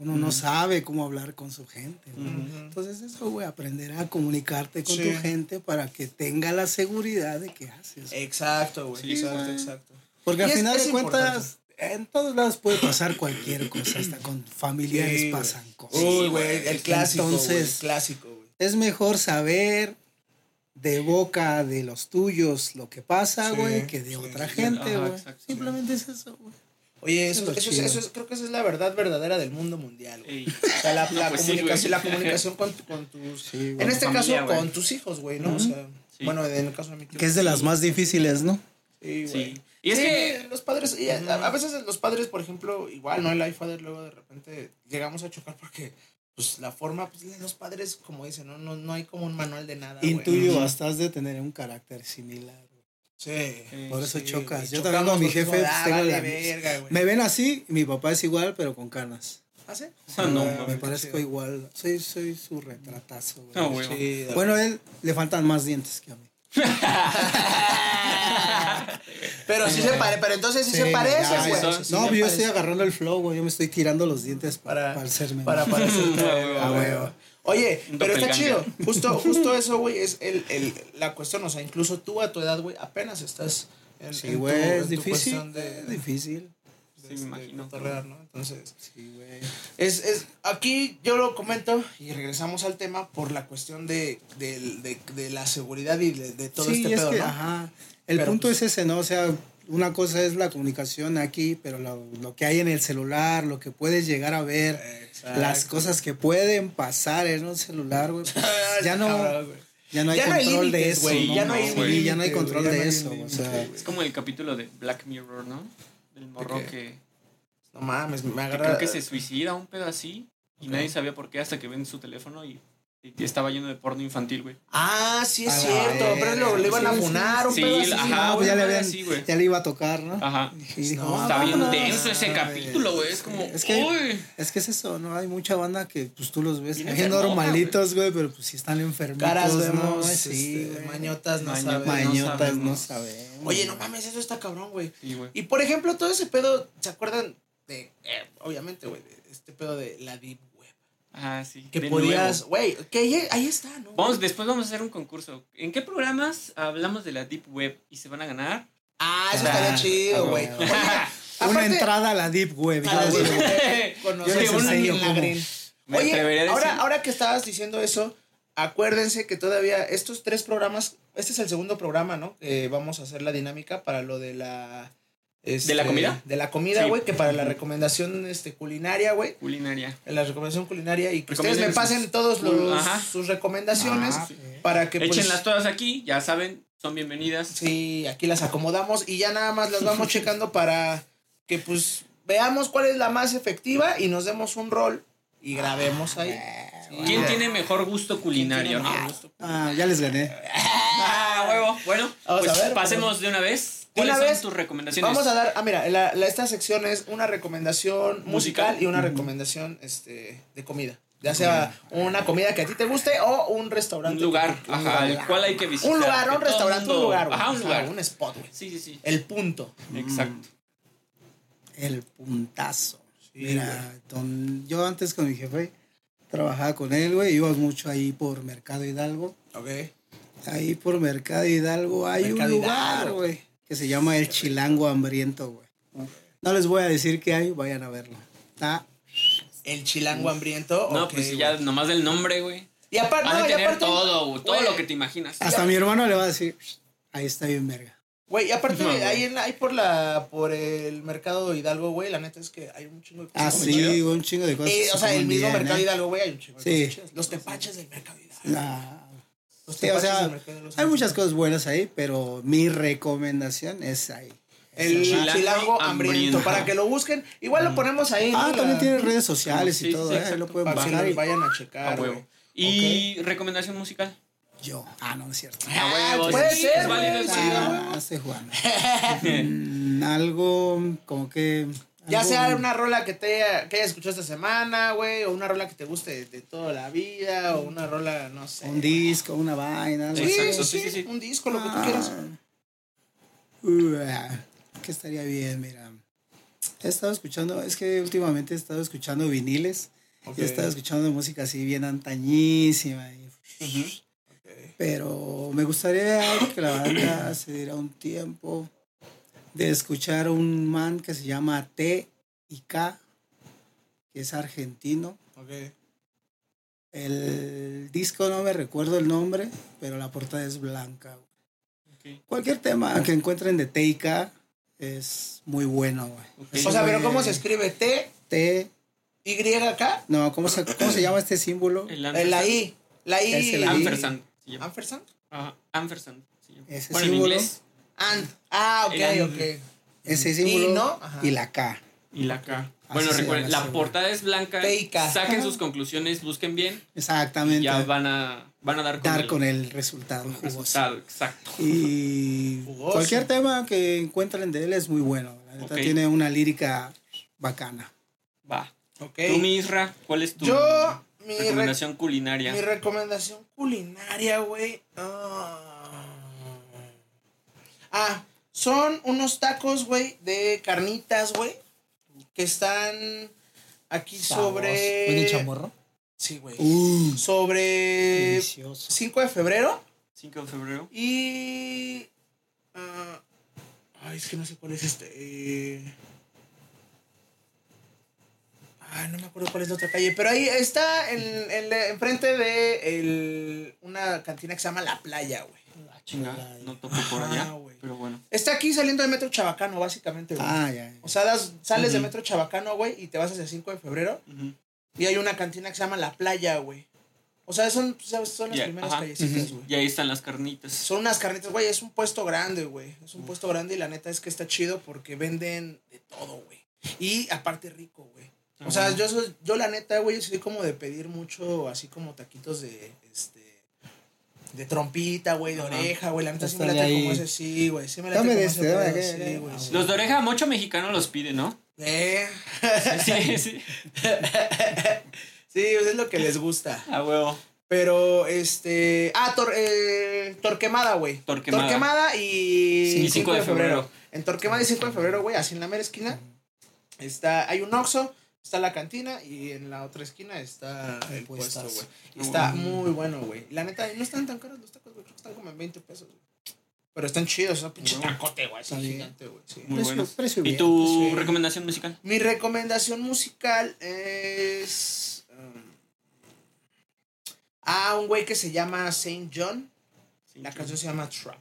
Uno no sabe cómo hablar con su gente. Ujú. Entonces eso, güey, aprender a comunicarte con Sí. tu gente para que tenga la seguridad de que haces. Exacto, güey. Sí, exacto, exacto. Porque Y al es- final es de cuentas, en todos lados puede pasar cualquier cosa, hasta con familiares Sí, pasan cosas. Uy, güey, el clásico, Entonces- el clásico, güey. Es mejor saber de boca de los tuyos lo que pasa, Sí, güey, que de sí, otra sí. gente, güey. Simplemente es eso, güey. Oye, Eso eso, es eso, es- chido. eso es- creo que esa es la verdad verdadera del mundo mundial, güey. Ey. O sea, la, la Pues comunicación, la comunicación con, tu- con tus... En este familia, caso, con tus hijos, güey, ¿no? O sea, Sí. bueno, en el caso de mi tío. Que es de las más difíciles, ¿no? Sí, güey. Sí. Y es Sí, que. los padres, y a, a veces los padres, por ejemplo, igual, ¿no? El iFader luego de repente llegamos a chocar porque, pues, la forma, pues, los padres, como dicen, ¿no? No, no hay como un manual de nada. Intuyo, has de tener un carácter similar. Sí. Sí, Por eso Sí, chocas. Yo también con mi jefe como, pues, ah, tengo vale la- verga, güey. Me ven así, mi papá es igual, pero con canas. ¿Ah, sí? Ah, no, mames. Me parezco chido. igual. Soy, soy su retratazo, güey. No, güey. Sí, Bueno, a él le faltan más dientes que a mí. *laughs* Pero sí se parece, pero entonces sí, Sí, se parece, güey. Sí no, yo parece. estoy agarrando el flow, güey. Yo me estoy tirando los dientes para, para, parecerme. para *laughs* güey. parecerte, güey, huevo, a huevo. Oye, pero está chido. Justo, justo eso, güey, es el, el, la cuestión. O sea, incluso tú a tu edad, güey, apenas estás en, Sí, en tu- güey, en es tu difícil. cuestión de, Es difícil. De- Sí, me de imagino. cotorrear, ¿no? Entonces, Sí, güey. es, es, aquí yo lo comento y regresamos al tema por la cuestión de, del- de, de la seguridad y de, de todo sí, este es pedo, que, ¿no? ajá. El Pero, punto pues, es ese, ¿no? O sea, una cosa es la comunicación aquí, pero lo, lo que hay en el celular, lo que puedes llegar a ver, Exacto. las cosas que pueden pasar en un celular, güey, pues, *laughs* ya no, Cabrón, güey. ya no hay Ya no hay control de eso, güey, ¿no? ya no hay ya no hay control de hay eso, o sea. Es como el capítulo de Black Mirror, ¿no? Del morro que, No mames, me agarra. creo que se suicida un pedo así y nadie sabía por qué hasta que ven su teléfono y Y estaba lleno de porno infantil, güey. Ah, sí es cierto. verga. Pero lo, le iban a Sí, funar, un sí. pedo Sí, así. ajá, ¿no? Ya le, güey, habían, sí, güey. ya le iba a tocar, ¿no? Ajá. Y dijo, No, "Ah, Está bien vámonos". denso ese capítulo, güey. Es como. Es que, uy. es que es eso, ¿no? Hay mucha banda que pues tú los ves Bien normalitos, güey, pero pues sí están enfermitos, Caras ¿no? vemos, Sí, este, mañotas no Maño- sabemos. Mañotas no sabemos. Oye, no mames, eso está cabrón, güey. Y por ejemplo, todo ese pedo, ¿se acuerdan de, eh, obviamente, güey, de este pedo de la Deep? Ah, sí. Que de podías, güey, que ahí, ahí está, ¿no? Vamos, después vamos a hacer un concurso. ¿En qué programas hablamos de la Deep Web y se van a ganar? Ah, eso Ah, estaría chido, ah, güey. güey. Oye, *laughs* Una entrada a la Deep Web. A la yo Deep. Web, conocer *laughs* Yo les enseño cómo. Me Oye, ahora, ahora que estabas diciendo eso, acuérdense que todavía estos tres programas, este es el segundo programa, ¿no? Que vamos a hacer la dinámica para lo de la... este, ¿De la comida? De la comida, Sí. güey, que para la recomendación este, culinaria, güey. Culinaria. En la recomendación culinaria y que ustedes me pasen todos los, Ajá. sus recomendaciones Ah, para que pues, Échenlas todas aquí, ya saben, son bienvenidas. Sí, aquí las acomodamos y ya nada más las vamos *laughs* checando para que pues veamos cuál es la más efectiva y nos demos un rol y grabemos ahí. Sí. ¿Quién tiene mejor gusto culinario? tiene mejor gusto? Ah, ya les gané. Ah, huevo. Bueno, Vamos pues a ver, pasemos de una vez. De una ¿Cuáles vez, son tus recomendaciones? Vamos a dar, ah, mira, la, la- esta sección es una recomendación musical, Musical. y una recomendación este, de comida. Ya sea una comida que a ti te guste o un restaurante. Un lugar, un ajá, lugar. el cual hay que visitar. Un lugar, un restaurante, un lugar. güey. Ajá, un Ajá, lugar. Un spot, güey. Sí, sí, sí. El punto. Exacto. El puntazo. Sí, Mira, don- yo antes con mi jefe trabajaba con él, güey. Íbamos mucho ahí por Mercado Hidalgo. Ok. Ahí por Mercado Hidalgo hay Mercado un lugar, güey, que se llama el Chilango Hambriento, güey. No les voy a decir qué hay, vayan a verlo. Está El chilango hambriento. No, pues sí, güey. ya nomás del nombre, güey. Y aparte, no, y aparte, todo, güey, todo lo que te imaginas. Hasta mi hermano le va a decir, ahí está bien verga. Güey, y aparte, No, ahí, en la- ahí por la por el mercado Hidalgo, güey, la neta es que hay un chingo de Ah, muy sí, un chingo de cosas. Eh, o se sea, el mismo bien, mercado ¿eh? Hidalgo, güey, hay un chingo de Sí. cosas. Los tepaches del mercado Hidalgo. Nah. Los Sí, o sea, hay muchas cosas buenas ahí, pero mi recomendación es ahí. El Chilango chilango, hambriento, hambriento. para que lo busquen. Igual lo ponemos ahí. ¿no? Ah, La- también tiene redes sociales Sí, y todo, sí, ¿eh? Lo pueden Para que buscar. lo y- vayan a A checar, huevo. Y recomendación musical. Yo. Ah, no, no es cierto. A huevo. puede sí, ser, es válido. Ah, estoy jugando. Mm, algo como que. Ya algo- sea una rola que te haya, que hayas escuchado esta semana, güey, o una rola que te guste de, de toda la vida, o una rola, no sé. Un disco, una vaina. algo Sí, así. Exacto, sí, sí, sí, un disco, lo que tú quieras. Uh, ah, que estaría bien, mira. He estado escuchando, es que últimamente he estado escuchando viniles. He estado escuchando música así bien antañísima. y- Pero me gustaría que la banda se diera un tiempo de escuchar un man que se llama T y K, que es argentino. Ok. El disco no me recuerdo el nombre, pero la portada es blanca. güey. Ok. Cualquier tema que encuentren de T y K es muy bueno, güey. O sea, pero ¿cómo se escribe? T, T, Y, K, no, ¿cómo se, cómo se llama este símbolo? El la I. La I. Es el I. Ampersand. llama. Ampersand. Ajá, Ampersand. Ese Bueno, en símbolo. inglés. And. Ah, ok, and. ok. Ese símbolo ¿no? Ajá. y la K. Y la K. Bueno, recuerden, la portada es blanca. Y K. Saquen Ajá. sus conclusiones, busquen bien. Exactamente. Ya van a, van a dar con dar el, con el resultado. con el jugoso. resultado. Exacto. Y Jugoso. cualquier tema que encuentren de él es muy bueno. La neta Ok. tiene una lírica bacana. Va. Ok. Tú, Misra, ¿cuál es tu Yo, mi, re- recomendación culinaria? mi recomendación culinaria, güey. Ah. Ah, son unos tacos, güey, de carnitas, güey. Que están aquí sobre. ¿Viene chamorro? Sí, güey. Uh, Sobre delicioso. 5 de febrero. 5 de febrero. Y. ah, ay, es que no sé cuál es este. eh. Ay, no me acuerdo cuál es la otra calle. Pero ahí está en, en la- enfrente de el- una cantina que se llama La Playa, güey. Chinga, no topo por allá. Pero bueno. Está aquí saliendo de Metro Chabacano, básicamente, güey. Ah, ya. O sea, das- sales de Ujú. Metro Chabacano, güey, y te vas hacia el 5 de febrero. Y hay una cantina que se llama La Playa, güey. O sea, son, son son las Ya, primeras ajá. callecitas, güey. Y ahí están las carnitas. Son unas carnitas, güey, es un puesto grande, güey. Es un puesto grande y la neta es que está chido porque venden de todo, güey. Y aparte rico, güey. O sea, yo, soy- yo la neta, güey, soy como de pedir mucho, así como taquitos de, este, de trompita, güey, de Ajá. oreja, güey. La neta sí me late ahí. como ese, sí, güey. Sí me late Dame como ese este, pedo, sí, aquel. güey, Ah, sí. Los de oreja, mucho mexicano los pide, ¿no? Eh. Sí, sí. sí, pues es lo que les gusta. A huevo. Pero, este. Ah, tor, eh, Torquemada, güey. Torquemada. Torquemada y. Y 5 de febrero. En Torquemada y 5 de febrero, güey, así en la mera esquina. Está, hay un Oxxo, está la cantina y en la otra esquina está el puesto, güey. Está muy bueno, güey. La neta, no están tan caros los tacos, güey. Creo que están como en 20 pesos, güey. Pero están chidos, es un pinche Bueno. tacote, güey. Está gigante, güey. Sí. Muy Precio- precio ¿Y tu recomendación musical? Mi recomendación musical es. um, ah, un güey que se llama Saint John. La canción se llama Trap.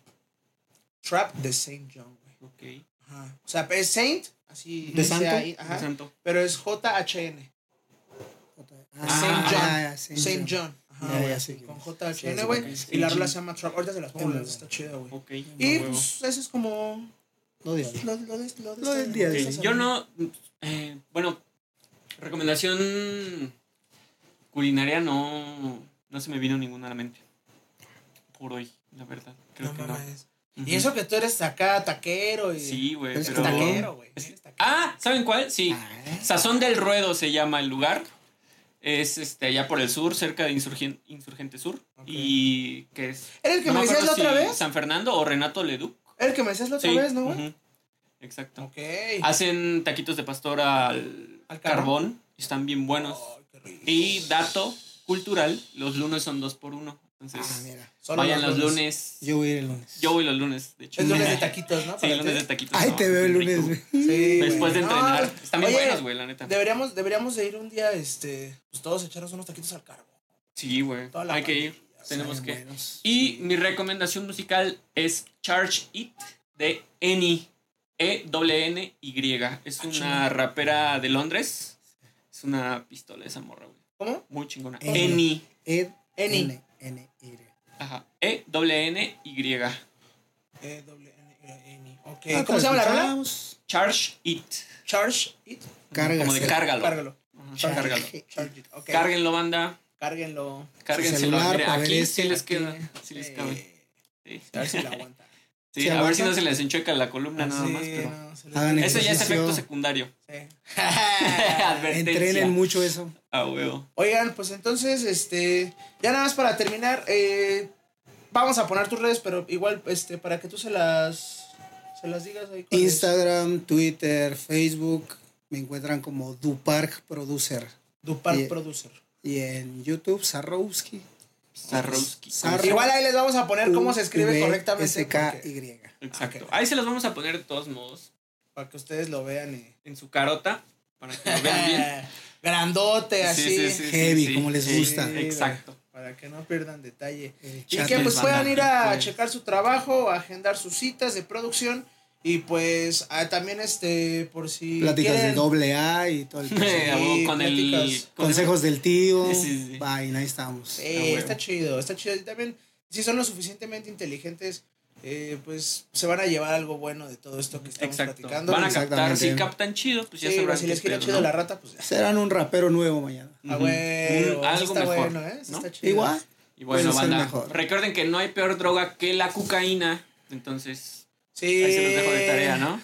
Trap de Saint John, güey. Ok. Ajá. O sea, es Saint, así ¿De santo? ahí, ajá, De santo. pero es J-H-N. Ah, Saint John. ah, Saint Saint John. John. Ajá, que- con sí, J-H-N, sí, güey. sí, y la rola John. se llama Trap. Ahorita se las pongo, está chida, güey. Ok. Y pues ese es como lo, lo de, lo de Lo del esta- día de de esta Ok, hoy. Yo no. eh, bueno, recomendación culinaria no. No se me vino ninguna a la mente. Por hoy, la verdad. Creo No que no. Y eso que tú eres acá taquero y... Sí, güey. Eres Pero... taquero, güey. Ah, ¿saben cuál? Sí. Ah, Sazón del Ruedo se llama el lugar. Es este allá por el sur, cerca de Insurgen- Insurgente Sur. Ok. Y que es. ¿Era el que no me decías la otra si vez? San Fernando o Renato Leduc. Era el que me decías la otra Sí, vez, ¿no, güey? Exacto. Ok. Hacen taquitos de pastor al, ¿Al carbón? carbón. Están bien buenos. Ay, qué rico. Y dato cultural, los lunes son dos por uno. Entonces, ah, mira. Solo vayan los lunes. Yo voy a ir el lunes. Yo voy los lunes, de hecho. Es lunes de taquitos, ¿no? Sí, Para lunes de taquitos. Ay, no, te veo el lunes, güey. Sí, Después de entrenar. No, Están bien buenos, güey, la neta. Deberíamos, deberíamos de ir un día, este, pues todos echarnos unos taquitos al carbón. Sí, güey. Hay que ir. Tenemos que. buenos. Y mi recomendación musical es Charge It de Eni. E-N-Y. Es Ah, una rapera de Londres. Es una pistola esa morra, güey. ¿Cómo? Muy chingona. Eni. Eni. N, Y. Ajá. E-N-Y. E, doble, N, E, N. Ok. Ah, ¿Cómo se llama la rola? Charge It. Charge it. Cárgaselo. Como de cárgalo. Cárgalo. Ajá, Cárgalo. Charge it. Cárguenlo, banda. Cárguenlo. Cárguenselo. ver aquí este, sí les aquí. queda. Sí les Eh, cabe. Sí. A ver si la aguanta. Sí, ¿Sí a ver si no se les enchueca la columna nada Sí, más. Pero... Eso ya es efecto secundario. Sí. *laughs* *laughs* Entrenen mucho eso. A huevo. Oigan, pues entonces, este, ya nada más para terminar, eh, vamos a poner tus redes, pero igual, este, para que tú se las, se las digas ahí. Instagram, Twitter, Facebook. Me encuentran como Dupark Producer. Dupark Y- Producer. Y en YouTube, Sarrowski. Zarrowski. Zar- Igual ahí les vamos a poner cómo se escribe correctamente. SKY. Exacto. Ahí se los vamos a poner de todos modos Para que ustedes lo vean y... en su carota. Para que lo vean bien. *laughs* Grandote, así. Sí, sí, sí, Heavy, sí, como les gusta. Sí, Exacto. Para que no pierdan detalle. El Y que pues puedan ir a pues. checar su trabajo, a agendar sus citas de producción y pues ah, también este por si Pláticas quieren de doble A y todo el proceso. a huevo, con el. con- Consejos del tío. Sí, sí, sí. Vaina, ahí estamos. Sí, Ah, está chido, está chido. Y también, si son lo suficientemente inteligentes, eh, pues se van a llevar algo bueno de todo esto que estamos Exacto. platicando. Van a captar. Si captan chido, pues ya sí, sabrán si qué les quiere chido ¿no? la rata, pues ya. Serán un rapero nuevo mañana. Ah, güey. Un- algo está mejor, bueno, ¿eh? Está chido. Igual. Y bueno, Puede ser banda. mejor. Recuerden que no hay peor droga que la cocaína. Entonces, Sí. ahí se los dejo de tarea, ¿no?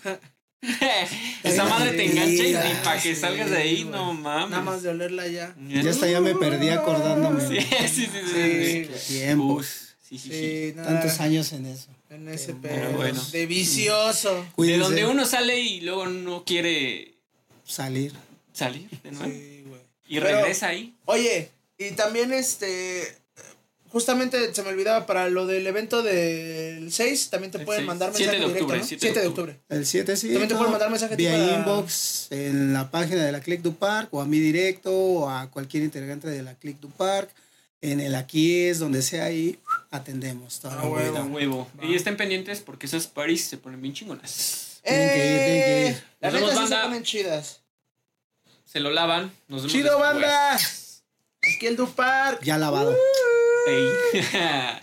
*laughs* Esa madre te engancha y, Sí, para que sí, salgas de ahí, güey. no mames. Nada más de olerla ya. Ya hasta ya me perdí acordándome. *laughs* Sí, sí, sí. sí, Sí. Tiempos. Sí, Tantos años en eso. En ese pedo. bueno. De vicioso. De Cuídense. donde uno sale y luego no quiere Salir. salir de nuevo. Sí, güey. Y Pero- regresa ahí. Oye, y también este. Justamente se me olvidaba para lo del evento del 6, también te pueden 6. mandar 7 mensaje de octubre, directo, ¿no? 7 de 7 de octubre. El 7 sí. También te pueden mandar mensaje Vía para- inbox en la página de la Click du Park o a mí directo o a cualquier integrante de la Click du Park. En el aquí es donde sea ahí atendemos toda la Ah, huevo. movida. A huevo. Va. Y estén pendientes porque esas parties se ponen bien chingonas. Tienen que ir, tienen que ¡Eh! ir. Las Nos vemos, sí se ponen chidas. Se lo lavan. Nos vemos ¡Chido, después. banda! Aquí el Dupark. Ya lavado. ハハ。